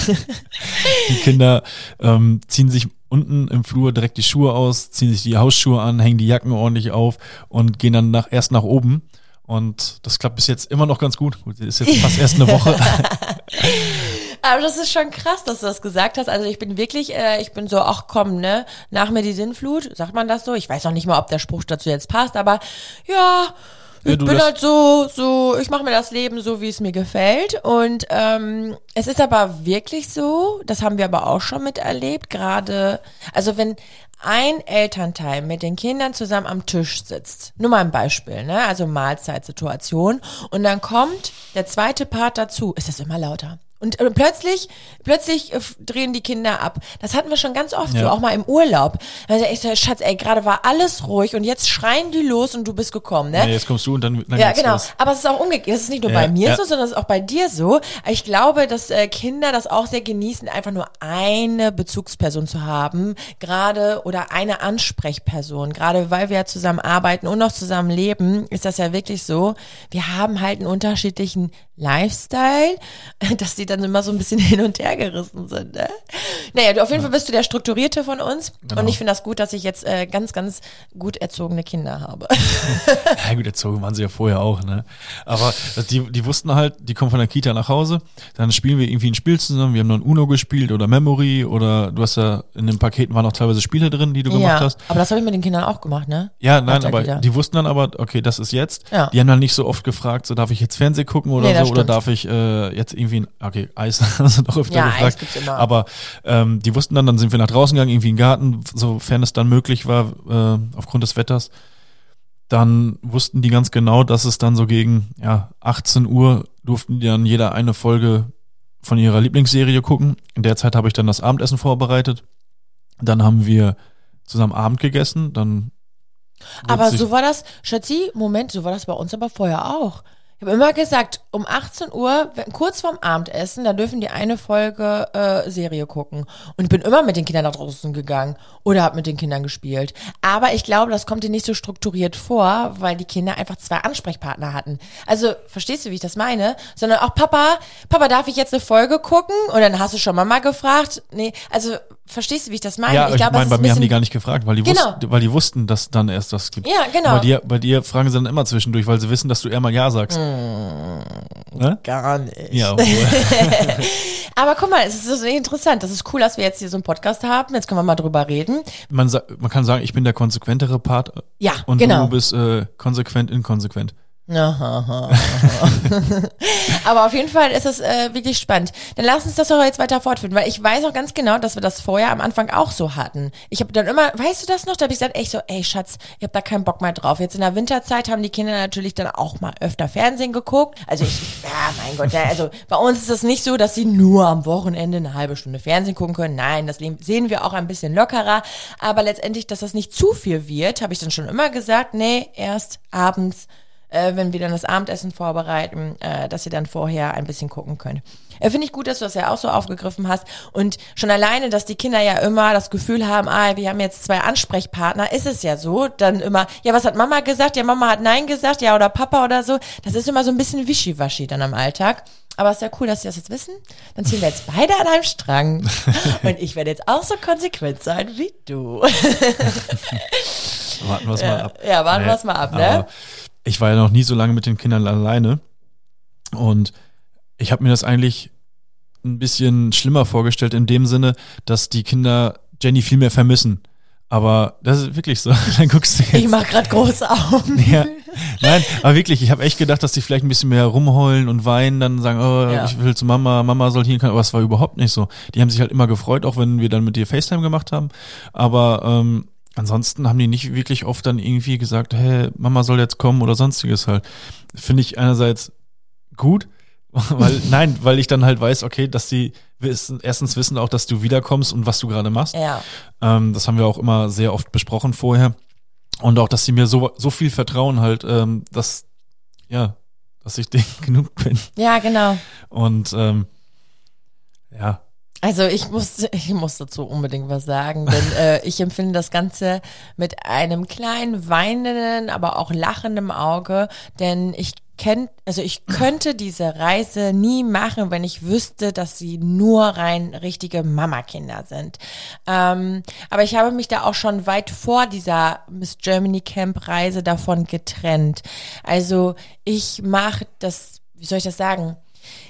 die Kinder ähm, ziehen sich unten im Flur direkt die Schuhe aus, ziehen sich die Hausschuhe an, hängen die Jacken ordentlich auf und gehen dann nach, erst nach oben. Und das klappt bis jetzt immer noch ganz gut. Gut, ist jetzt fast erst eine Woche. Aber das ist schon krass, dass du das gesagt hast. Also ich bin wirklich, äh, ich bin so, ach komm, ne, nach mir die Sinnflut, sagt man das so? Ich weiß noch nicht mal, ob der Spruch dazu jetzt passt, aber ja, Ja, ich bin halt so, so, ich mache mir das Leben so, wie es mir gefällt. Und ähm, es ist aber wirklich so, das haben wir aber auch schon miterlebt, gerade, also wenn ein Elternteil mit den Kindern zusammen am Tisch sitzt, nur mal ein Beispiel, ne? Also Mahlzeitsituation, und dann kommt der zweite Part dazu, ist das immer lauter. Und äh, plötzlich, plötzlich äh, drehen die Kinder ab. Das hatten wir schon ganz oft, Ja. so auch mal im Urlaub. Also ich so, Schatz, ey, gerade war alles ruhig und jetzt schreien die los und du bist gekommen, ne? Ja, jetzt kommst du und dann, dann Ja, genau. los. Aber es ist auch umgekehrt. Das ist nicht nur Ja, bei mir ja. so, sondern es ist auch bei dir so. Ich glaube, dass äh, Kinder das auch sehr genießen, einfach nur eine Bezugsperson zu haben, gerade oder eine Ansprechperson. Gerade weil wir ja zusammen arbeiten und noch zusammen leben, ist das ja wirklich so. Wir haben halt einen unterschiedlichen Lifestyle, dass die dann immer so ein bisschen hin und her gerissen sind. Ne? Naja, du, auf jeden Fall bist du der Strukturierte von uns. Genau. Und ich finde das gut, dass ich jetzt äh, ganz, ganz gut erzogene Kinder habe. Ja gut, erzogen waren sie ja vorher auch, ne? Aber die, die wussten halt, die kommen von der Kita nach Hause, dann spielen wir irgendwie ein Spiel zusammen, wir haben dann Uno gespielt oder Memory oder du hast ja, in den Paketen waren auch teilweise Spiele drin, die du gemacht ja, hast. aber das habe ich mit den Kindern auch gemacht, ne? Ja, nein, aber Kita. die wussten dann aber, okay, das ist jetzt. Ja. Die haben dann nicht so oft gefragt, so darf ich jetzt Fernsehen gucken oder Nee, so, oder stimmt. darf ich äh, jetzt irgendwie, ein, okay, Eis sie doch öfter Ja, Eis gefragt. gibt's immer. Aber ähm, die wussten dann, dann sind wir nach draußen gegangen, irgendwie in den Garten, sofern es dann möglich war, äh, aufgrund des Wetters. Dann wussten die ganz genau, dass es dann so gegen ja, 18 Uhr durften die dann jeder eine Folge von ihrer Lieblingsserie gucken. In der Zeit habe ich dann das Abendessen vorbereitet. Dann haben wir zusammen Abend gegessen, dann Aber so war das, Schatzi, Moment, so war das bei uns aber vorher auch. Ich habe immer gesagt, um 18 Uhr, kurz vorm Abendessen, da dürfen die eine Folge äh, Serie gucken. Und bin immer mit den Kindern nach draußen gegangen oder habe mit den Kindern gespielt. Aber ich glaube, das kommt dir nicht so strukturiert vor, weil die Kinder einfach zwei Ansprechpartner hatten. Also, verstehst du, wie ich das meine? Sondern auch Papa, Papa, darf ich jetzt eine Folge gucken? Und dann hast du schon Mama gefragt. Nee, also, verstehst du, wie ich das meine? Ja, ich, glaube, meine, bei mir haben die gar nicht gefragt, weil die, Genau. wussten, weil die wussten, dass dann erst das gibt. Ja, genau. Bei dir, bei dir fragen sie dann immer zwischendurch, weil sie wissen, dass du eher mal Ja sagst. Ne? Gar nicht. Ja. Aber guck mal, es ist so interessant. Das ist cool, dass wir jetzt hier so einen Podcast haben. Jetzt können wir mal drüber reden. man, man kann sagen, ich bin der konsequentere Part Ja, und genau. du bist äh, konsequent inkonsequent. Aber auf jeden Fall ist es äh, wirklich spannend. Dann lass uns das doch jetzt weiter fortführen, weil ich weiß auch ganz genau, dass wir das vorher am Anfang auch so hatten. Ich habe dann immer, weißt du das noch? Da habe ich gesagt, echt so, ey Schatz, ich habe da keinen Bock mehr drauf. Jetzt in der Winterzeit haben die Kinder natürlich dann auch mal öfter Fernsehen geguckt. Also ich, ja, mein Gott, ja, also bei uns ist es nicht so, dass sie nur am Wochenende eine halbe Stunde Fernsehen gucken können. Nein, das sehen wir auch ein bisschen lockerer. Aber letztendlich, dass das nicht zu viel wird, habe ich dann schon immer gesagt, nee, erst abends äh, wenn wir dann das Abendessen vorbereiten, äh, dass ihr dann vorher ein bisschen gucken könnt. Äh, Finde ich gut, dass du das ja auch so aufgegriffen hast. Und schon alleine, dass die Kinder ja immer das Gefühl haben, ah, wir haben jetzt zwei Ansprechpartner, ist es ja so. Dann immer, ja, was hat Mama gesagt? Ja, Mama hat Nein gesagt, ja, oder Papa oder so. Das ist immer so ein bisschen wischiwaschi dann am Alltag. Aber es ist ja cool, dass sie das jetzt wissen. Dann ziehen wir jetzt beide an einem Strang. Und ich werde jetzt auch so konsequent sein wie du. warten wir es mal ab. Ja, warten wir es mal ab, ne? Ich war ja noch nie so lange mit den Kindern alleine. Und ich habe mir das eigentlich ein bisschen schlimmer vorgestellt, in dem Sinne, dass die Kinder Jenny viel mehr vermissen. Aber das ist wirklich so. Dann guckst du jetzt. Ich mach grad große Augen. Ja. Nein, aber wirklich, ich habe echt gedacht, dass die vielleicht ein bisschen mehr rumheulen und weinen, dann sagen, oh, Ja. ich will zu Mama, Mama soll hier kommen, aber es war überhaupt nicht so. Die haben sich halt immer gefreut, auch wenn wir dann mit dir FaceTime gemacht haben. Aber ähm, ansonsten haben die nicht wirklich oft dann irgendwie gesagt, hey, Mama soll jetzt kommen oder sonstiges halt. Finde ich einerseits gut, weil, nein, weil ich dann halt weiß, okay, dass die wissen, erstens wissen auch, dass du wiederkommst und was du gerade machst. Ja. Ähm, das haben wir auch immer sehr oft besprochen vorher. Und auch, dass sie mir so, so viel vertrauen halt, ähm, dass, ja, dass ich denen genug bin. Ja, genau. Und ähm, ja, Also ich muss, ich muss dazu unbedingt was sagen, denn äh, ich empfinde das Ganze mit einem kleinen weinenden, aber auch lachendem Auge, denn ich kennt, also ich könnte diese Reise nie machen, wenn ich wüsste, dass sie nur rein richtige Mamakinder sind. Ähm, aber ich habe mich da auch schon weit vor dieser Miss Germany Camp Reise davon getrennt. Also ich mache das, wie soll ich das sagen?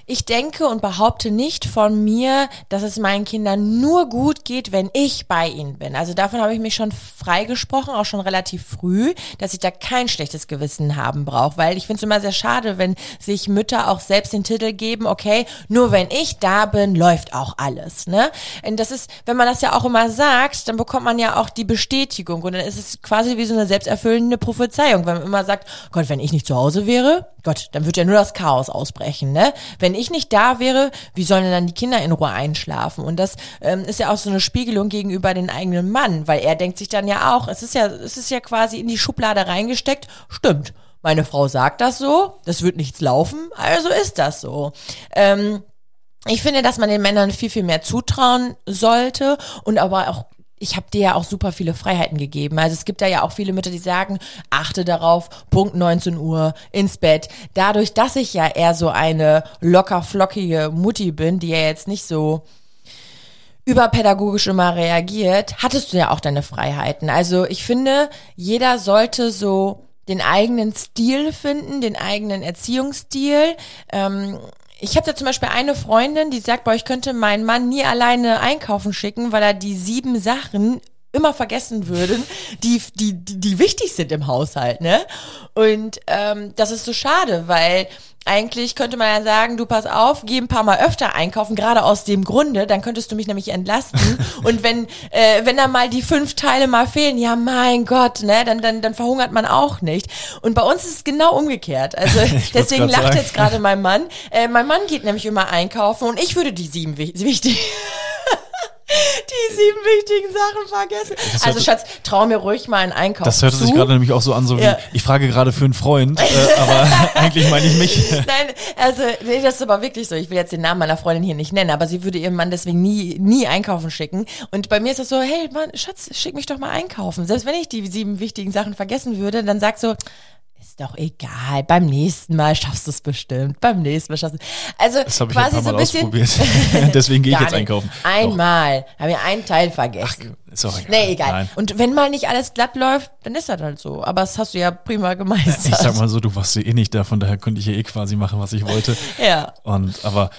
Ich denke und behaupte nicht von mir, dass es meinen Kindern nur gut geht, wenn ich bei ihnen bin. Also davon habe ich mich schon freigesprochen, auch schon relativ früh, dass ich da kein schlechtes Gewissen haben brauche, weil ich finde es immer sehr schade, wenn sich Mütter auch selbst den Titel geben, okay, nur wenn ich da bin, läuft auch alles. Ne? Und das ist, wenn man das ja auch immer sagt, dann bekommt man ja auch die Bestätigung und dann ist es quasi wie so eine selbsterfüllende Prophezeiung, wenn man immer sagt, Gott, wenn ich nicht zu Hause wäre, Gott, dann wird ja nur das Chaos ausbrechen. Ne? Wenn ich nicht da wäre, wie sollen dann die Kinder in Ruhe einschlafen? Und das ähm, ist ja auch so eine Spiegelung gegenüber den eigenen Mann, weil er denkt sich dann ja auch, es ist ja, es ist ja quasi in die Schublade reingesteckt, stimmt. Meine Frau sagt das so, das wird nichts laufen, also ist das so. Ähm, ich finde, dass man den Männern viel, viel mehr zutrauen sollte und aber auch ich habe dir ja auch super viele Freiheiten gegeben. Also es gibt da ja auch viele Mütter, die sagen, achte darauf, Punkt 19 Uhr ins Bett. Dadurch, dass ich ja eher so eine locker flockige Mutti bin, die ja jetzt nicht so überpädagogisch immer reagiert, hattest du ja auch deine Freiheiten. Also ich finde, jeder sollte so den eigenen Stil finden, den eigenen Erziehungsstil. Ähm, ich habe da zum Beispiel eine Freundin, die sagt, boah, ich könnte meinen Mann nie alleine einkaufen schicken, weil er die sieben Sachen immer vergessen würden, die, die, die, wichtig sind im Haushalt, ne? Und ähm, das ist so schade, weil eigentlich könnte man ja sagen, du pass auf, geh ein paar Mal öfter einkaufen, gerade aus dem Grunde, dann könntest du mich nämlich entlasten. Und wenn, äh, wenn da mal die fünf Teile mal fehlen, ja mein Gott, ne, dann, dann, dann verhungert man auch nicht. Und bei uns ist es genau umgekehrt. Also deswegen lacht sagen. jetzt gerade mein Mann. Äh, mein Mann geht nämlich immer einkaufen und ich würde die sieben wi- wichtig. Die sieben wichtigen Sachen vergessen. Das Also hört- Schatz, trau mir ruhig mal einen Einkauf das hörte zu. sich gerade nämlich auch so an, so wie, Ja. ich frage gerade für einen Freund, äh, aber eigentlich meine ich mich. Nein, also nee, das ist aber wirklich so. Ich will jetzt den Namen meiner Freundin hier nicht nennen, aber sie würde ihren Mann deswegen nie, nie einkaufen schicken. Und bei mir ist das so, hey Mann, Schatz, schick mich doch mal einkaufen. Selbst wenn ich die sieben wichtigen Sachen vergessen würde, dann sag so, ist doch egal, beim nächsten Mal schaffst du es bestimmt. Beim nächsten Mal schaffst du Also Das habe ich ein quasi paar so Mal ein bisschen. ausprobiert. Deswegen gehe ich jetzt einkaufen. Einmal. Habe ich einen Teil vergessen. Doch, ist auch egal. Nee, egal. Nein. Und wenn mal nicht alles glatt läuft, dann ist das halt so. Aber das hast du ja prima gemeistert. Ich sag mal so, du warst ja eh nicht da, von daher konnte ich ja eh quasi machen, was ich wollte. Ja. Und aber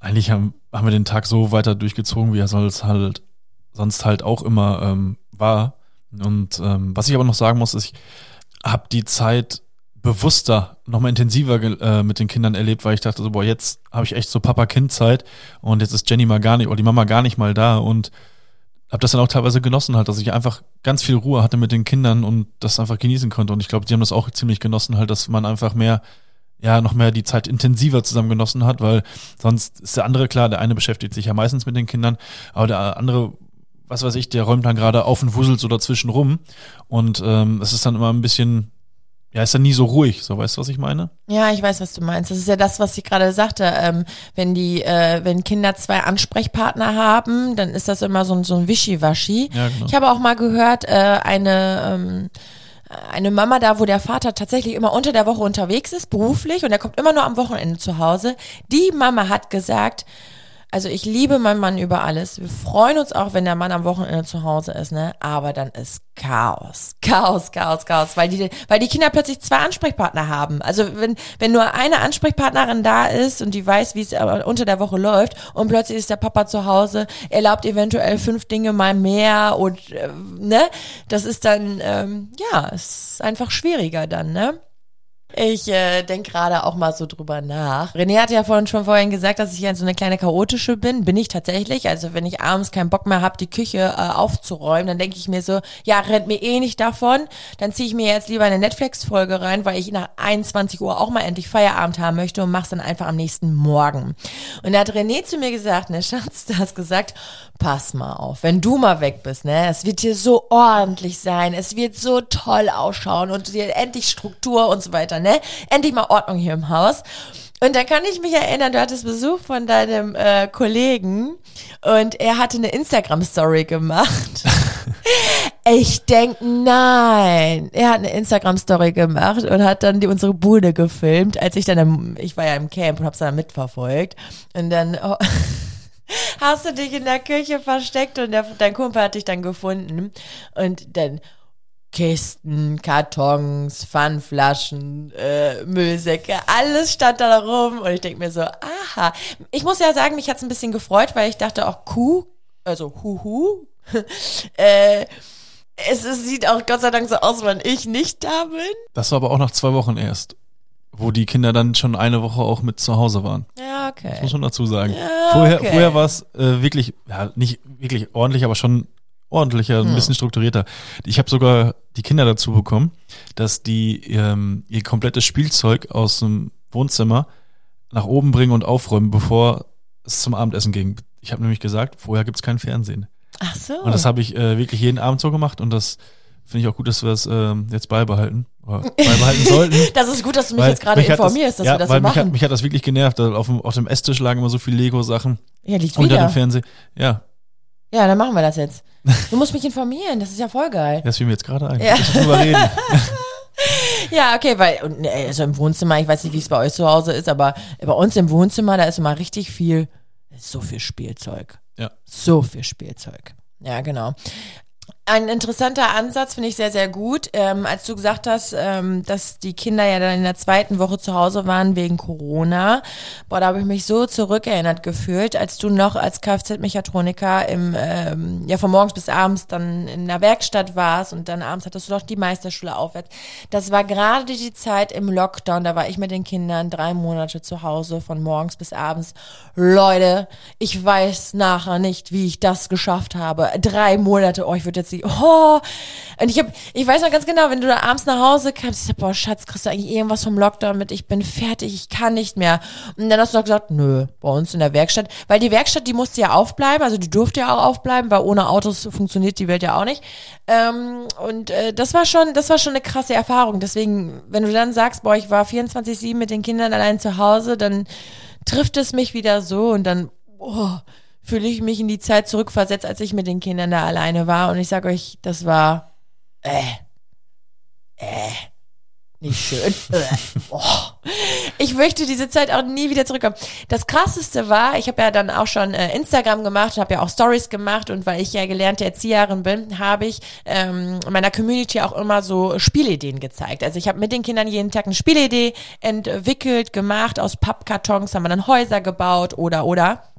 eigentlich haben, haben wir den Tag so weiter durchgezogen, wie er sonst halt sonst halt auch immer ähm, war. Und ähm, was ich aber noch sagen muss, ist, ich habe die Zeit bewusster, nochmal intensiver äh, mit den Kindern erlebt, weil ich dachte so, boah, jetzt habe ich echt so Papa-Kind-Zeit und jetzt ist Jenny mal gar nicht, oder die Mama gar nicht mal da und habe das dann auch teilweise genossen halt, dass ich einfach ganz viel Ruhe hatte mit den Kindern und das einfach genießen konnte. Und ich glaube, die haben das auch ziemlich genossen halt, dass man einfach mehr, ja, noch mehr die Zeit intensiver zusammen genossen hat, weil sonst ist der andere klar, der eine beschäftigt sich ja meistens mit den Kindern, aber der andere, was weiß ich, der räumt dann gerade auf und wuselt so dazwischen rum. Und ähm, es ist dann immer ein bisschen, ja, ist dann nie so ruhig, so weißt du, was ich meine? Ja, ich weiß, was du meinst. Das ist ja das, was ich gerade sagte. Ähm, wenn die, äh, wenn Kinder zwei Ansprechpartner haben, dann ist das immer so ein, so ein Wischiwaschi. Ja, genau. Ich habe auch mal gehört, äh, eine, ähm, eine Mama da, wo der Vater tatsächlich immer unter der Woche unterwegs ist, beruflich, und er kommt immer nur am Wochenende zu Hause. Die Mama hat gesagt, also ich liebe meinen Mann über alles. Wir freuen uns auch, wenn der Mann am Wochenende zu Hause ist, ne? Aber dann ist Chaos. Chaos, Chaos, Chaos. Weil die, weil die Kinder plötzlich zwei Ansprechpartner haben. Also wenn, wenn nur eine Ansprechpartnerin da ist und die weiß, wie es äh, unter der Woche läuft und plötzlich ist der Papa zu Hause, erlaubt eventuell fünf Dinge mal mehr und, äh, ne? Das ist dann, ähm, ja, es ist einfach schwieriger dann, ne? Ich äh, denke gerade auch mal so drüber nach. René hat ja vorhin schon vorhin gesagt, dass ich ja so eine kleine chaotische bin. Bin ich tatsächlich. Also wenn ich abends keinen Bock mehr habe, die Küche äh, aufzuräumen, dann denke ich mir so, ja, rennt mir eh nicht davon. Dann ziehe ich mir jetzt lieber eine Netflix-Folge rein, weil ich nach 21 Uhr auch mal endlich Feierabend haben möchte und mach's dann einfach am nächsten Morgen. Und da hat René zu mir gesagt, ne, Schatz, du hast gesagt, pass mal auf, wenn du mal weg bist, ne, es wird hier so ordentlich sein, es wird so toll ausschauen und hier endlich Struktur und so weiter, ne? Endlich mal Ordnung hier im Haus. Und dann kann ich mich erinnern, du hattest Besuch von deinem äh, Kollegen und er hatte eine Instagram-Story gemacht. Ich denk, nein. Er hat eine Instagram-Story gemacht und hat dann die, unsere Bude gefilmt, als ich dann, im, ich war ja im Camp und hab's dann mitverfolgt. Und dann oh, hast du dich in der Küche versteckt und der, dein Kumpel hat dich dann gefunden. Und dann Kisten, Kartons, Pfannflaschen, äh, Müllsäcke, alles stand da rum und ich denk mir so, aha. Ich muss ja sagen, mich hat's ein bisschen gefreut, weil ich dachte auch, Kuh, also Huhu, äh, es, es sieht auch Gott sei Dank so aus, wenn ich nicht da bin. Das war aber auch nach zwei Wochen erst, wo die Kinder dann schon eine Woche auch mit zu Hause waren. Ja, okay. Muss man dazu sagen. Ja, vorher okay. vorher war es äh, wirklich, ja, nicht wirklich ordentlich, aber schon ordentlicher, ein bisschen strukturierter. Ich habe sogar die Kinder dazu bekommen, dass die ähm, ihr komplettes Spielzeug aus dem Wohnzimmer nach oben bringen und aufräumen, bevor es zum Abendessen ging. Ich habe nämlich gesagt, vorher gibt's kein Fernsehen. Ach so. Und das habe ich äh, wirklich jeden Abend so gemacht und das finde ich auch gut, dass wir das ähm, jetzt beibehalten. Beibehalten sollten. das ist gut, dass du mich jetzt gerade mich informierst, dass ja, wir das weil so mich machen. Hat, mich hat das wirklich genervt. Auf dem, auf dem Esstisch lagen immer so viele Lego-Sachen ja, liegt unter wieder. dem Fernseher. Ja, Ja, dann machen wir das jetzt. Du musst mich informieren, das ist ja voll geil. das fiel mir jetzt gerade ein. Ja. Drüber reden. Ja, okay, weil, äh, also im Wohnzimmer, ich weiß nicht, wie es bei euch zu Hause ist, aber bei uns im Wohnzimmer, da ist immer richtig viel, so viel Spielzeug. Ja. So viel Spielzeug. Ja, genau. Ein interessanter Ansatz finde ich sehr, sehr gut. Ähm, als du gesagt hast, ähm, dass die Kinder ja dann in der zweiten Woche zu Hause waren wegen Corona, boah, da habe ich mich so zurückerinnert gefühlt, als du noch als Kfz-Mechatroniker ähm, ja, von morgens bis abends dann in der Werkstatt warst und dann abends hattest du noch die Meisterschule aufwärts. Das war gerade die Zeit im Lockdown, da war ich mit den Kindern drei Monate zu Hause, von morgens bis abends. Leute, ich weiß nachher nicht, wie ich das geschafft habe. Drei Monate, oh, ich würde jetzt die, oh. Und ich hab, ich weiß noch ganz genau, wenn du da abends nach Hause kamst, ich sag, boah, Schatz, kriegst du eigentlich irgendwas vom Lockdown mit? Ich bin fertig, ich kann nicht mehr. Und dann hast du noch gesagt, nö, bei uns in der Werkstatt. Weil die Werkstatt, die musste ja aufbleiben, also die durfte ja auch aufbleiben, weil ohne Autos funktioniert die Welt ja auch nicht. Ähm, und äh, das war schon, das war schon eine krasse Erfahrung. Deswegen, wenn du dann sagst, boah, ich war 24-7 mit den Kindern allein zu Hause, dann trifft es mich wieder so und dann, boah, fühle ich mich in die Zeit zurückversetzt, als ich mit den Kindern da alleine war. Und ich sag euch, das war, äh, äh, nicht schön. Äh, oh. Ich möchte diese Zeit auch nie wieder zurückkommen. Das krasseste war, ich habe ja dann auch schon äh, Instagram gemacht habe ja auch Stories gemacht und weil ich ja gelernte Erzieherin bin, habe ich ähm, meiner Community auch immer so Spielideen gezeigt. Also ich habe mit den Kindern jeden Tag eine Spielidee entwickelt, gemacht, aus Pappkartons haben wir dann Häuser gebaut oder oder.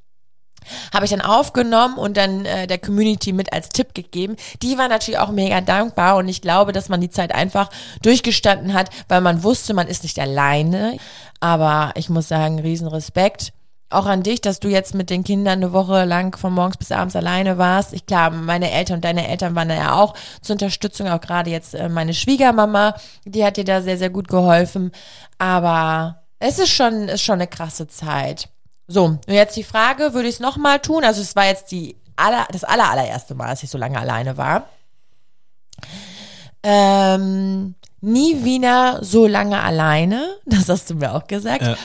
Habe ich dann aufgenommen und dann äh, der Community mit als Tipp gegeben. Die war natürlich auch mega dankbar und ich glaube, dass man die Zeit einfach durchgestanden hat, weil man wusste, man ist nicht alleine. Aber ich muss sagen, riesen Respekt. Auch an dich, dass du jetzt mit den Kindern eine Woche lang von morgens bis abends alleine warst. Ich klar, meine Eltern und deine Eltern waren da ja auch zur Unterstützung, auch gerade jetzt äh, meine Schwiegermama, die hat dir da sehr, sehr gut geholfen. Aber es ist schon, ist schon eine krasse Zeit. So, und jetzt die Frage, würde ich es nochmal tun? Also es war jetzt die aller, das aller, allererste Mal, dass ich so lange alleine war. Ähm, nie wieder so lange alleine, das hast du mir auch gesagt. Ja.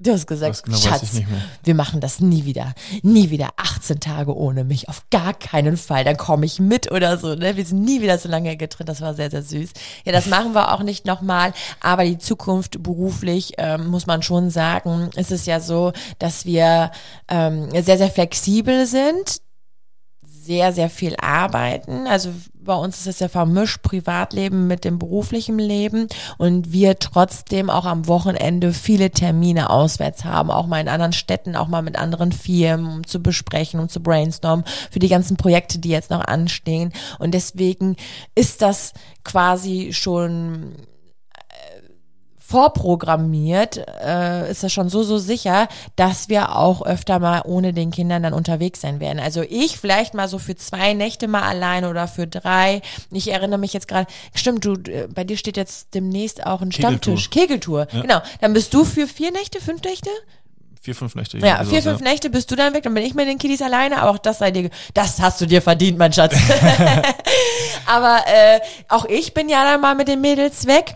Du hast gesagt, genau Schatz, wir machen das nie wieder. Nie wieder 18 Tage ohne mich. Auf gar keinen Fall. Dann komme ich mit oder so. Ne? Wir sind nie wieder so lange getrennt. Das war sehr, sehr süß. Ja, das machen wir auch nicht nochmal. Aber die Zukunft beruflich, ähm, muss man schon sagen, ist es ja so, dass wir ähm, sehr, sehr flexibel sind sehr, sehr viel arbeiten. Also bei uns ist es ja vermischt, Privatleben mit dem beruflichen Leben und wir trotzdem auch am Wochenende viele Termine auswärts haben, auch mal in anderen Städten, auch mal mit anderen Firmen, um zu besprechen, um zu brainstormen für die ganzen Projekte, die jetzt noch anstehen. Und deswegen ist das quasi schon vorprogrammiert, äh, ist das schon so, so sicher, dass wir auch öfter mal ohne den Kindern dann unterwegs sein werden. Also ich vielleicht mal so für zwei Nächte mal alleine oder für drei. Ich erinnere mich jetzt gerade, stimmt, du, äh, bei dir steht jetzt demnächst auch ein Kegeltour. Stammtisch, Kegeltour. Genau. Dann bist du für vier Nächte, fünf Nächte? Vier, fünf Nächte. Ja, irgendwie vier, sowas, fünf Nächte bist du dann weg, dann bin ich mit den Kiddies alleine, aber auch das sei dir, das hast du dir verdient, mein Schatz. aber äh, auch ich bin ja dann mal mit den Mädels weg.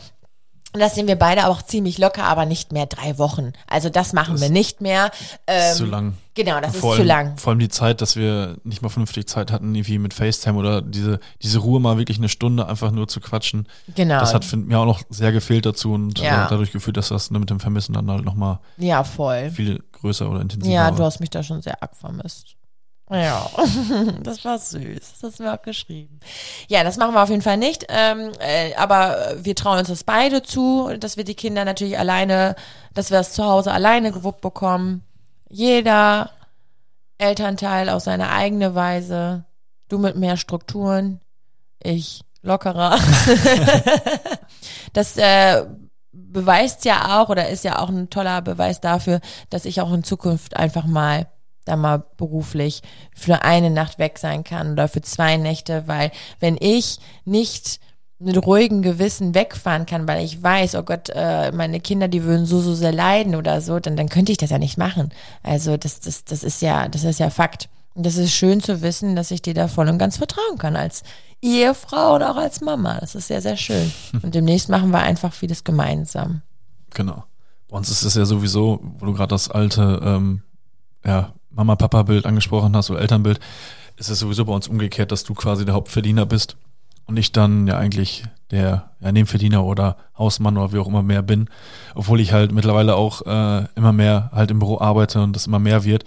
Und das sehen wir beide auch ziemlich locker, aber nicht mehr drei Wochen. Also das machen wir nicht mehr. Das Ähm, ist zu lang. Genau, das ist vor zu allem, lang. Vor allem die Zeit, dass wir nicht mal vernünftig Zeit hatten, irgendwie mit FaceTime oder diese, diese Ruhe mal wirklich eine Stunde einfach nur zu quatschen. Genau. Das hat mir auch noch sehr gefehlt dazu und Ja. äh, dadurch gefühlt, dass das ne, mit dem Vermissen dann halt nochmal Ja, voll. viel größer oder intensiver Ja, war. du hast mich da schon sehr arg vermisst. Ja, das war süß. Das hast du mir auch geschrieben. Ja, das machen wir auf jeden Fall nicht. Ähm, äh, aber wir trauen uns das beide zu, dass wir die Kinder natürlich alleine, dass wir es zu Hause alleine gewuppt bekommen. Jeder Elternteil auf seine eigene Weise. Du mit mehr Strukturen, ich lockerer. das äh, beweist ja auch oder ist ja auch ein toller Beweis dafür, dass ich auch in Zukunft einfach mal da mal beruflich für eine Nacht weg sein kann oder für zwei Nächte, weil wenn ich nicht mit ruhigem Gewissen wegfahren kann, weil ich weiß, oh Gott, äh, meine Kinder, die würden so, so sehr leiden oder so, dann, dann könnte ich das ja nicht machen. Also das, das, das ist ja, das ist ja Fakt. Und das ist schön zu wissen, dass ich dir da voll und ganz vertrauen kann als Ehefrau und auch als Mama. Das ist sehr, sehr schön. Und demnächst machen wir einfach vieles gemeinsam. Genau. Bei uns ist es ja sowieso, wo du gerade das alte ähm, ja, Mama-Papa-Bild angesprochen hast, oder Elternbild, ist es sowieso bei uns umgekehrt, dass du quasi der Hauptverdiener bist und ich dann ja eigentlich der ja, Nebenverdiener oder Hausmann oder wie auch immer mehr bin, obwohl ich halt mittlerweile auch äh, immer mehr halt im Büro arbeite und das immer mehr wird,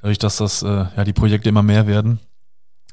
dadurch, dass das äh, ja die Projekte immer mehr werden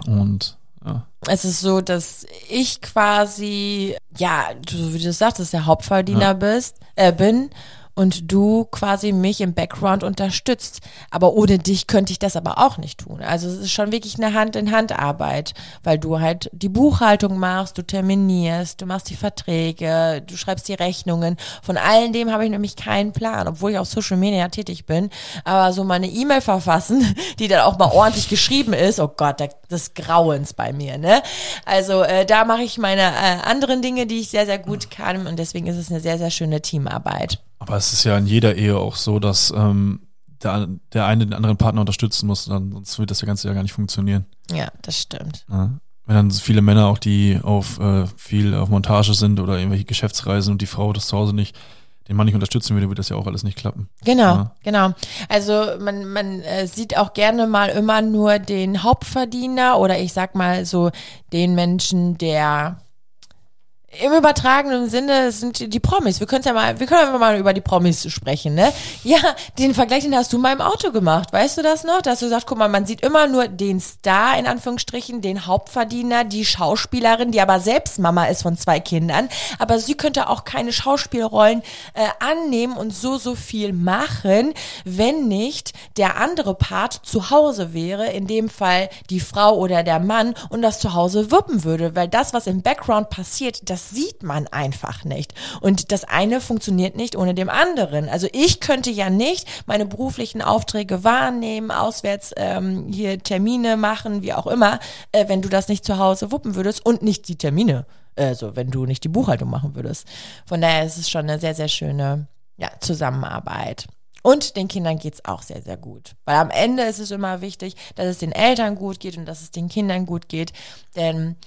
und ja, Es ist so, dass ich quasi, ja, du, wie du sagtest, der Hauptverdiener Ja. bist, äh, bin und du quasi mich im Background unterstützt. Aber ohne dich könnte ich das aber auch nicht tun. Also es ist schon wirklich eine Hand-in-Hand-Arbeit, weil du halt die Buchhaltung machst, du terminierst, du machst die Verträge, du schreibst die Rechnungen. Von allen dem habe ich nämlich keinen Plan, obwohl ich auf Social Media tätig bin. Aber so meine E-Mail verfassen, die dann auch mal ordentlich geschrieben ist, oh Gott, da- des Grauens bei mir, ne? Also äh, da mache ich meine äh, anderen Dinge, die ich sehr, sehr gut kann und deswegen ist es eine sehr, sehr schöne Teamarbeit. Aber es ist ja in jeder Ehe auch so, dass ähm, der, der eine den anderen Partner unterstützen muss, dann, sonst wird das ja Ganze ja gar nicht funktionieren. Ja, das stimmt. Ne? Wenn dann so viele Männer auch, die auf äh, viel auf Montage sind oder irgendwelche Geschäftsreisen und die Frau das zu Hause nicht, den Mann nicht unterstützen würde, wird das ja auch alles nicht klappen. Genau, Ja. genau. Also man, man äh, sieht auch gerne mal immer nur den Hauptverdiener oder ich sag mal so den Menschen, der Im übertragenen Sinne sind die Promis. Wir können ja mal, wir können mal über die Promis sprechen, ne? Ja, den Vergleich, den hast du mal im Auto gemacht. Weißt du das noch? Da hast du gesagt, guck mal, man sieht immer nur den Star, in Anführungsstrichen, den Hauptverdiener, die Schauspielerin, die aber selbst Mama ist von zwei Kindern. Aber sie könnte auch keine Schauspielrollen äh, annehmen und so, so viel machen, wenn nicht der andere Part zu Hause wäre, in dem Fall die Frau oder der Mann und das zu Hause wuppen würde. Weil das, was im Background passiert, das sieht man einfach nicht. Und das eine funktioniert nicht ohne dem anderen. Also ich könnte ja nicht meine beruflichen Aufträge wahrnehmen, auswärts ähm, hier Termine machen, wie auch immer, äh, wenn du das nicht zu Hause wuppen würdest und nicht die Termine. Also wenn du nicht die Buchhaltung machen würdest. Von daher ist es schon eine sehr, sehr schöne ja, Zusammenarbeit. Und den Kindern geht's auch sehr, sehr gut. Weil am Ende ist es immer wichtig, dass es den Eltern gut geht und dass es den Kindern gut geht. Denn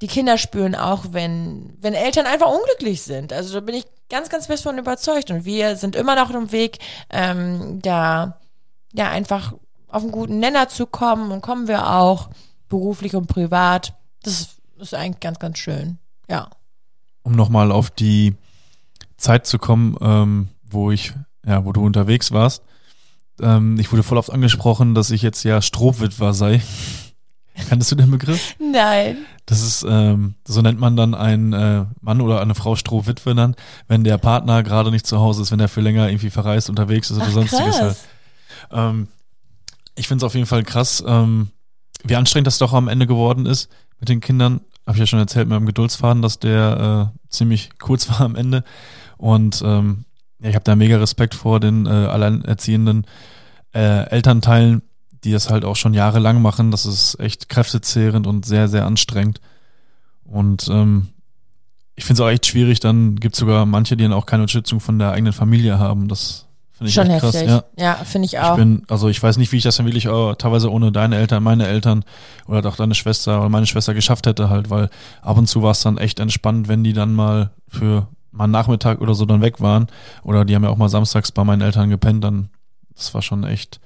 die Kinder spüren auch, wenn, wenn Eltern einfach unglücklich sind. Also da bin ich ganz, ganz fest von überzeugt. Und wir sind immer noch auf dem Weg, ähm, da ja einfach auf einen guten Nenner zu kommen und kommen wir auch beruflich und privat. Das ist eigentlich ganz, ganz schön. Ja. Um nochmal auf die Zeit zu kommen, ähm, wo ich, ja, wo du unterwegs warst. Ähm, ich wurde voll oft angesprochen, dass ich jetzt ja Strohwitwer sei. Kanntest du den Begriff? Nein. Das ist, ähm, so nennt man dann einen äh, Mann oder eine Frau Strohwitwe dann, wenn der Partner gerade nicht zu Hause ist, wenn er für länger irgendwie verreist, unterwegs ist oder Ach, sonstiges halt. Ähm, ich finde es auf jeden Fall krass, ähm, wie anstrengend das doch am Ende geworden ist mit den Kindern. Habe ich ja schon erzählt mit meinem Geduldsfaden, dass der äh, ziemlich kurz war am Ende. Und ähm, ja, ich habe da mega Respekt vor den äh, alleinerziehenden äh, Elternteilen, die das halt auch schon jahrelang machen. Das ist echt kräftezehrend und sehr, sehr anstrengend. Und ähm, ich finde es auch echt schwierig. Dann gibt es sogar manche, die dann auch keine Unterstützung von der eigenen Familie haben. Das finde ich Schon echt krass. Ja. Ja, finde ich Ich auch. bin, also ich weiß nicht, wie ich das dann wirklich äh, teilweise ohne deine Eltern, meine Eltern oder auch deine Schwester oder meine Schwester geschafft hätte halt, weil ab und zu war es dann echt entspannt, wenn die dann mal für mal einen Nachmittag oder so dann weg waren. Oder die haben ja auch mal samstags bei meinen Eltern gepennt, dann, das war schon echt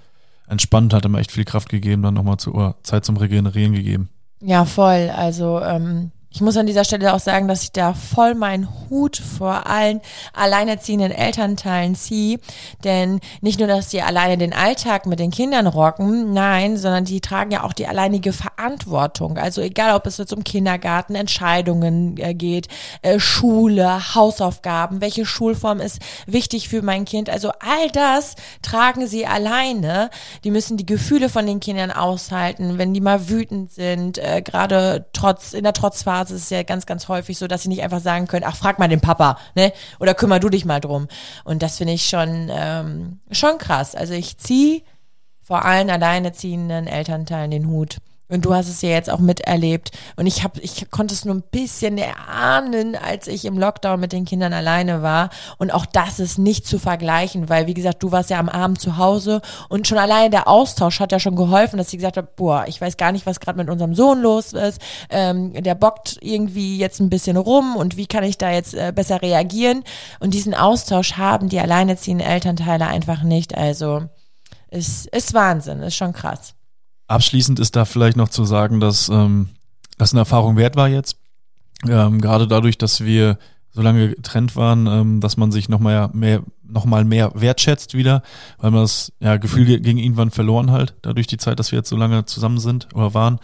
entspannt, hat immer echt viel Kraft gegeben, dann nochmal zu, oder Zeit zum Regenerieren gegeben. Ja, voll. Also ähm, ich muss an dieser Stelle auch sagen, dass ich da voll meinen Hut vor allen alleinerziehenden Elternteilen ziehe. Denn nicht nur, dass die alleine den Alltag mit den Kindern rocken, nein, sondern die tragen ja auch die alleinige Verantwortung. Also egal, ob es jetzt um Kindergarten, Entscheidungen äh, geht, äh, Schule, Hausaufgaben, welche Schulform ist wichtig für mein Kind. Also all das tragen sie alleine. Die müssen die Gefühle von den Kindern aushalten, wenn die mal wütend sind, äh, gerade trotz in der Trotzphase ist es ja ganz, ganz häufig so, dass sie nicht einfach sagen können, ach, frag mal den Papa, ne? Oder kümmer du dich mal drum. Und das finde ich schon, ähm, schon krass. Also ich ziehe vor allen alleinerziehenden Elternteilen den Hut. Und du hast es ja jetzt auch miterlebt. Und ich habe, ich konnte es nur ein bisschen erahnen, als ich im Lockdown mit den Kindern alleine war. Und auch das ist nicht zu vergleichen, weil wie gesagt, du warst ja am Abend zu Hause und schon alleine der Austausch hat ja schon geholfen, dass sie gesagt hat, boah, ich weiß gar nicht, was gerade mit unserem Sohn los ist. Ähm, der bockt irgendwie jetzt ein bisschen rum und wie kann ich da jetzt äh, besser reagieren? Und diesen Austausch haben die alleinerziehenden Elternteile einfach nicht. Also ist, ist Wahnsinn, ist schon krass. Abschließend ist da vielleicht noch zu sagen, dass ähm, das eine Erfahrung wert war jetzt. Ähm, gerade dadurch, dass wir so lange getrennt waren, ähm, dass man sich nochmal mehr, noch mal mehr wertschätzt wieder, weil man das ja, Gefühl ge- gegen irgendwann verloren halt, dadurch die Zeit, dass wir jetzt so lange zusammen sind oder waren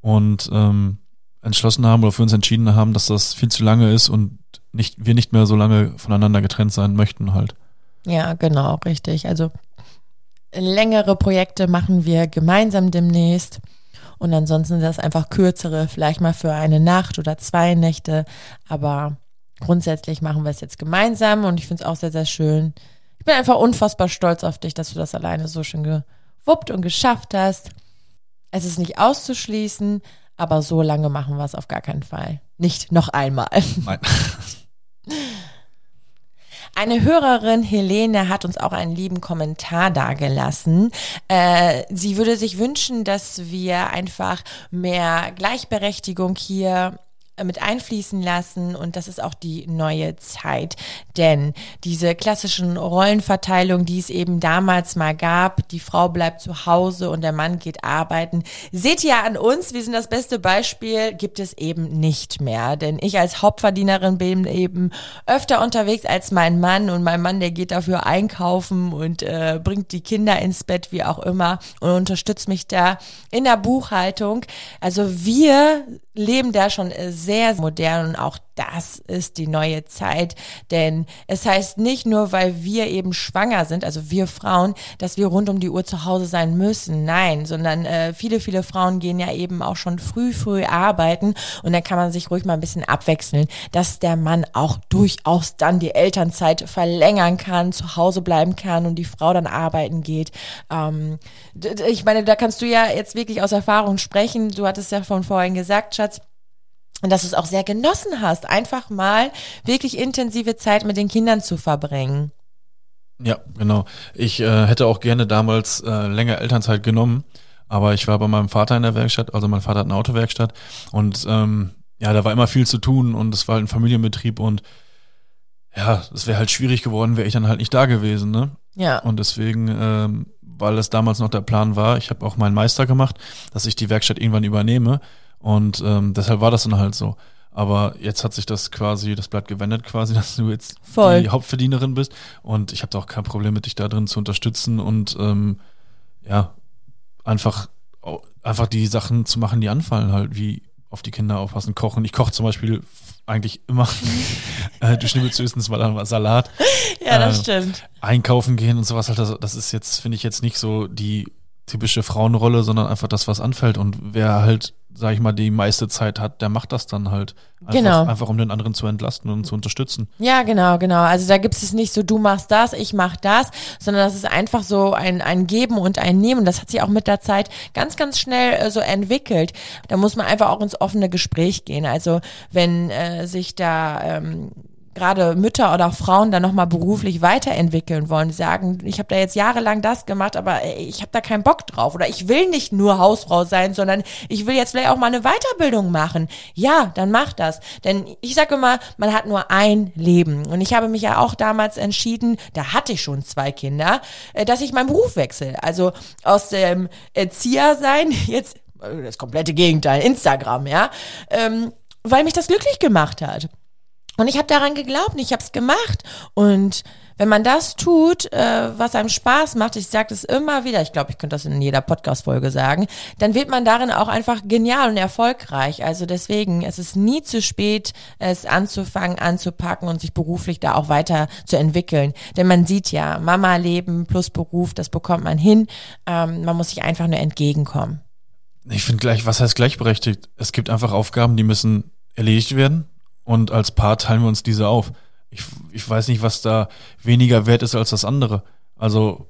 und ähm, entschlossen haben oder für uns entschieden haben, dass das viel zu lange ist und nicht, wir nicht mehr so lange voneinander getrennt sein möchten halt. Ja, genau, richtig. Also längere Projekte machen wir gemeinsam demnächst. Und ansonsten sind das einfach kürzere, vielleicht mal für eine Nacht oder zwei Nächte. Aber grundsätzlich machen wir es jetzt gemeinsam und ich finde es auch sehr, sehr schön. Ich bin einfach unfassbar stolz auf dich, dass du das alleine so schön gewuppt und geschafft hast. Es ist nicht auszuschließen, aber so lange machen wir es auf gar keinen Fall. Nicht noch einmal. Nein. Eine Hörerin, Helene, hat uns auch einen lieben Kommentar dagelassen. Äh, sie würde sich wünschen, dass wir einfach mehr Gleichberechtigung hier mit einfließen lassen und das ist auch die neue Zeit. Denn diese klassischen Rollenverteilungen, die es eben damals mal gab, die Frau bleibt zu Hause und der Mann geht arbeiten, seht ihr an uns, wir sind das beste Beispiel, gibt es eben nicht mehr. Denn ich als Hauptverdienerin bin eben öfter unterwegs als mein Mann und mein Mann, der geht dafür einkaufen und äh, bringt die Kinder ins Bett, wie auch immer, und unterstützt mich da in der Buchhaltung. Also wir leben da schon modern und auch das ist die neue Zeit. Denn es heißt nicht nur, weil wir eben schwanger sind, also wir Frauen, dass wir rund um die Uhr zu Hause sein müssen. Nein, sondern äh, viele, viele Frauen gehen ja eben auch schon früh, früh arbeiten und dann kann man sich ruhig mal ein bisschen abwechseln, dass der Mann auch durchaus dann die Elternzeit verlängern kann, zu Hause bleiben kann und die Frau dann arbeiten geht. Ähm, ich meine, da kannst du ja jetzt wirklich aus Erfahrung sprechen. Du hattest ja von vorhin gesagt, Schatz, und dass du es auch sehr genossen hast, einfach mal wirklich intensive Zeit mit den Kindern zu verbringen. Ja, genau. Ich äh, hätte auch gerne damals äh, länger Elternzeit genommen, aber ich war bei meinem Vater in der Werkstatt, also mein Vater hat eine Autowerkstatt und ähm, ja, da war immer viel zu tun und es war halt ein Familienbetrieb und ja, es wäre halt schwierig geworden, wäre ich dann halt nicht da gewesen, ne? Ja. Und deswegen, ähm, weil es damals noch der Plan war, ich habe auch meinen Meister gemacht, dass ich die Werkstatt irgendwann übernehme und ähm, deshalb war das dann halt so. Aber jetzt hat sich das quasi, das Blatt gewendet quasi, dass du jetzt Voll. die Hauptverdienerin bist. Und ich habe da auch kein Problem mit dich da drin zu unterstützen und ähm, ja, einfach, einfach die Sachen zu machen, die anfallen, halt, wie auf die Kinder aufpassen, kochen. Ich koche zum Beispiel eigentlich immer. äh, du schnibbelst höchstens mal dann Salat. Ja, das äh, stimmt. Einkaufen gehen und sowas halt, das, das ist jetzt, finde ich jetzt nicht so die typische Frauenrolle, sondern einfach das, was anfällt. Und wer halt sag ich mal, die meiste Zeit hat, der macht das dann halt. Einfach, Genau. Einfach um den anderen zu entlasten und zu unterstützen. Ja, genau, genau. Also da gibt es nicht so, du machst das, ich mach das, sondern das ist einfach so ein, ein Geben und ein Nehmen. Das hat sich auch mit der Zeit ganz, ganz schnell äh, so entwickelt. Da muss man einfach auch ins offene Gespräch gehen. Also wenn äh, sich da ähm, gerade Mütter oder Frauen dann nochmal beruflich weiterentwickeln wollen, sagen, ich habe da jetzt jahrelang das gemacht, aber ey, ich habe da keinen Bock drauf oder ich will nicht nur Hausfrau sein, sondern ich will jetzt vielleicht auch mal eine Weiterbildung machen. Ja, dann mach das. Denn ich sage immer, man hat nur ein Leben. Und ich habe mich ja auch damals entschieden, da hatte ich schon zwei Kinder, äh, dass ich meinen Beruf wechsle. Also aus dem Erzieher sein, jetzt äh, das komplette Gegenteil, Instagram, ja, ähm, weil mich das glücklich gemacht hat. Und ich habe daran geglaubt, ich habe es gemacht. Und wenn man das tut, äh, was einem Spaß macht, ich sage das immer wieder, ich glaube, ich könnte das in jeder Podcast-Folge sagen, dann wird man darin auch einfach genial und erfolgreich. Also deswegen, es ist nie zu spät, es anzufangen, anzupacken und sich beruflich da auch weiter zu entwickeln. Denn man sieht ja, Mama-Leben plus Beruf, das bekommt man hin. Ähm, man muss sich einfach nur entgegenkommen. Ich finde gleich, was heißt gleichberechtigt? Es gibt einfach Aufgaben, die müssen erledigt werden und als Paar teilen wir uns diese auf. Ich, ich weiß nicht, was da weniger wert ist als das andere. Also,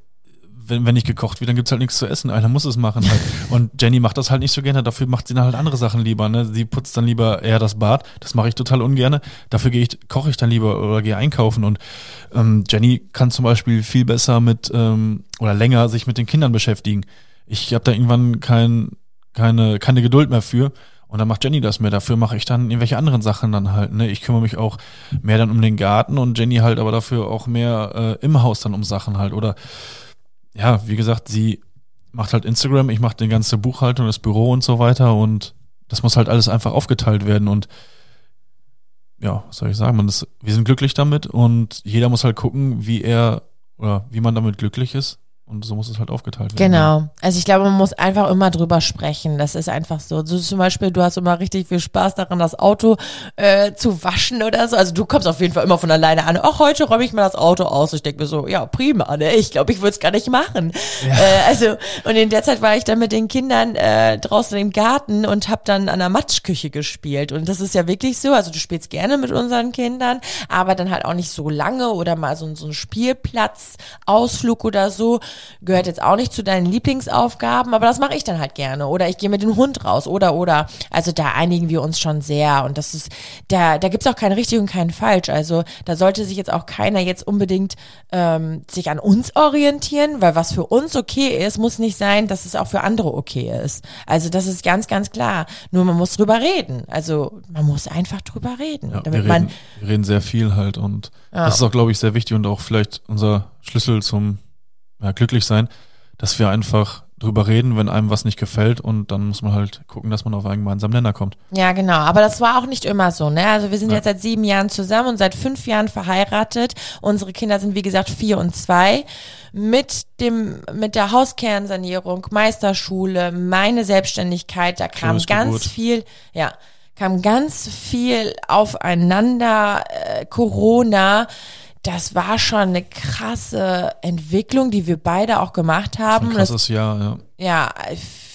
wenn, wenn nicht gekocht wird, dann gibt's halt nichts zu essen. Einer muss es machen halt. Und Jenny macht das halt nicht so gerne, dafür macht sie dann halt andere Sachen lieber. Ne? Sie putzt dann lieber eher das Bad. Das mache ich total ungerne. Dafür gehe ich, koche ich dann lieber oder gehe einkaufen. Und ähm, Jenny kann zum Beispiel viel besser mit ähm, oder länger sich mit den Kindern beschäftigen. Ich habe da irgendwann kein, keine, keine Geduld mehr für. Und dann macht Jenny das mehr. Dafür mache ich dann irgendwelche anderen Sachen dann halt. Ne? Ich kümmere mich auch mehr dann um den Garten und Jenny halt aber dafür auch mehr äh, im Haus dann um Sachen halt. Oder ja, wie gesagt, sie macht halt Instagram, ich mache die ganze Buchhaltung, das Büro und so weiter und das muss halt alles einfach aufgeteilt werden und ja, was soll ich sagen, man ist, wir sind glücklich damit und jeder muss halt gucken, wie er oder wie man damit glücklich ist und so muss es halt aufgeteilt werden. Genau. Also ich glaube, man muss einfach immer drüber sprechen. Das ist einfach so. So zum Beispiel, du hast immer richtig viel Spaß daran, das Auto äh, zu waschen oder so. Also du kommst auf jeden Fall immer von alleine an. Ach, heute räume ich mal das Auto aus. Ich denke mir so, ja, prima, ne? Ich glaube, ich würde es gar nicht machen. Ja. Äh, also, und in der Zeit war ich dann mit den Kindern äh, draußen im Garten und habe dann an der Matschküche gespielt. Und das ist ja wirklich so. Also du spielst gerne mit unseren Kindern, aber dann halt auch nicht so lange oder mal so, so ein Spielplatz, Ausflug oder so, gehört jetzt auch nicht zu deinen Lieblingsaufgaben, aber das mache ich dann halt gerne. Oder ich gehe mit dem Hund raus oder oder. Also da einigen wir uns schon sehr und das ist, da, da gibt's auch kein richtig und kein falsch. Also da sollte sich jetzt auch keiner jetzt unbedingt ähm, sich an uns orientieren, weil was für uns okay ist, muss nicht sein, dass es auch für andere okay ist. Also das ist ganz, ganz klar. Nur man muss drüber reden. Also man muss einfach drüber reden, Ja, damit wir, man reden, wir reden sehr viel halt und das ist auch, glaube ich, sehr wichtig und auch vielleicht unser Schlüssel zum ja, Glücklichsein, dass wir einfach drüber reden, wenn einem was nicht gefällt und dann muss man halt gucken, dass man auf einen gemeinsamen Nenner kommt. Ja, genau. Aber das war auch nicht immer so, ne? Also wir sind Ja. jetzt seit sieben Jahren zusammen und seit fünf Jahren verheiratet. Unsere Kinder sind, wie gesagt, vier und zwei. Mit dem, mit der Hauskernsanierung, Meisterschule, meine Selbstständigkeit, da kam Schönes ganz Geburt. viel, ja, kam ganz viel aufeinander, äh, Corona. Das war schon eine krasse Entwicklung, die wir beide auch gemacht haben. Ein Das krasses Jahr, ja. ja,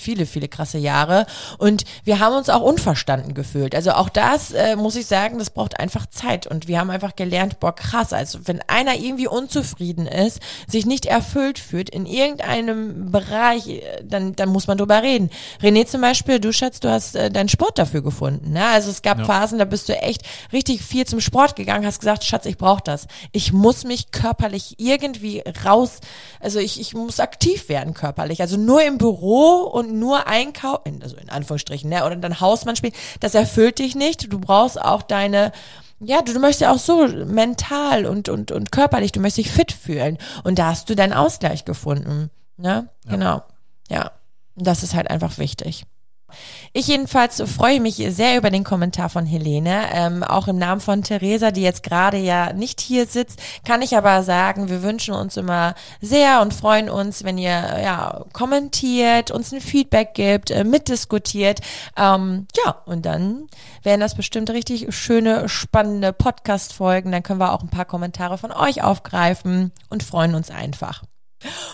viele, viele krasse Jahre. Und wir haben uns auch unverstanden gefühlt. Also auch das, äh, muss ich sagen, das braucht einfach Zeit. Und wir haben einfach gelernt, boah, krass, also wenn einer irgendwie unzufrieden ist, sich nicht erfüllt fühlt in irgendeinem Bereich, äh, dann, dann muss man drüber reden. René zum Beispiel, du Schatz, du hast äh, deinen Sport dafür gefunden. Ne? Also es gab Ja. Phasen, da bist du echt richtig viel zum Sport gegangen, hast gesagt, Schatz, ich brauche das. Ich muss mich körperlich irgendwie raus, also ich, ich muss aktiv werden körperlich. Also nur im Büro und nur einkaufen, also in Anführungsstrichen, ne? oder dann Hausmann spielen, das erfüllt dich nicht. Du brauchst auch deine, ja, du, du möchtest ja auch so mental und, und, und körperlich, du möchtest dich fit fühlen. Und da hast du deinen Ausgleich gefunden. Ne? Genau. Ja. Und das ist halt einfach wichtig. Ich jedenfalls freue mich sehr über den Kommentar von Helene. Ähm, auch im Namen von Theresa, die jetzt gerade ja nicht hier sitzt, kann ich aber sagen, wir wünschen uns immer sehr und freuen uns, wenn ihr ja kommentiert, uns ein Feedback gibt, äh, mitdiskutiert. Ähm, ja, und dann wären das bestimmt richtig schöne, spannende Podcast-Folgen. Dann können wir auch ein paar Kommentare von euch aufgreifen und freuen uns einfach.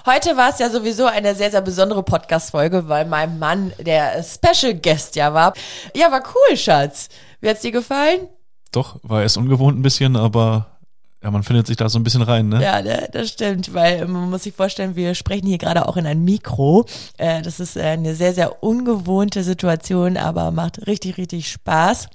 Heute war es ja sowieso eine sehr, sehr besondere Podcast-Folge, weil mein Mann der Special Guest ja war. Ja, war cool, Schatz. Wie hat's dir gefallen? Doch, war erst ungewohnt ein bisschen, aber ja, man findet sich da so ein bisschen rein, ne? Ja, ne, das stimmt, weil man muss sich vorstellen, wir sprechen hier gerade auch in ein Mikro. Äh, das ist äh, eine sehr, sehr ungewohnte Situation, aber macht richtig, richtig Spaß.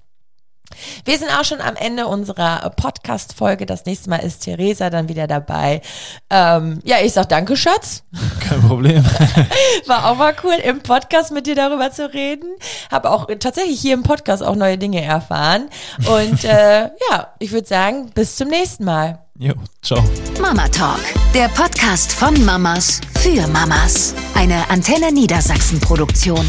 Wir sind auch schon am Ende unserer Podcast-Folge. Das nächste Mal ist Theresa dann wieder dabei. Ähm, ja, ich sag danke, Schatz. Kein Problem. War auch mal cool, im Podcast mit dir darüber zu reden. Habe auch tatsächlich hier im Podcast auch neue Dinge erfahren. Und äh, ja, ich würde sagen, bis zum nächsten Mal. jo, ciao. Mama Talk, der Podcast von Mamas für Mamas. Eine Antenne Niedersachsen Produktion.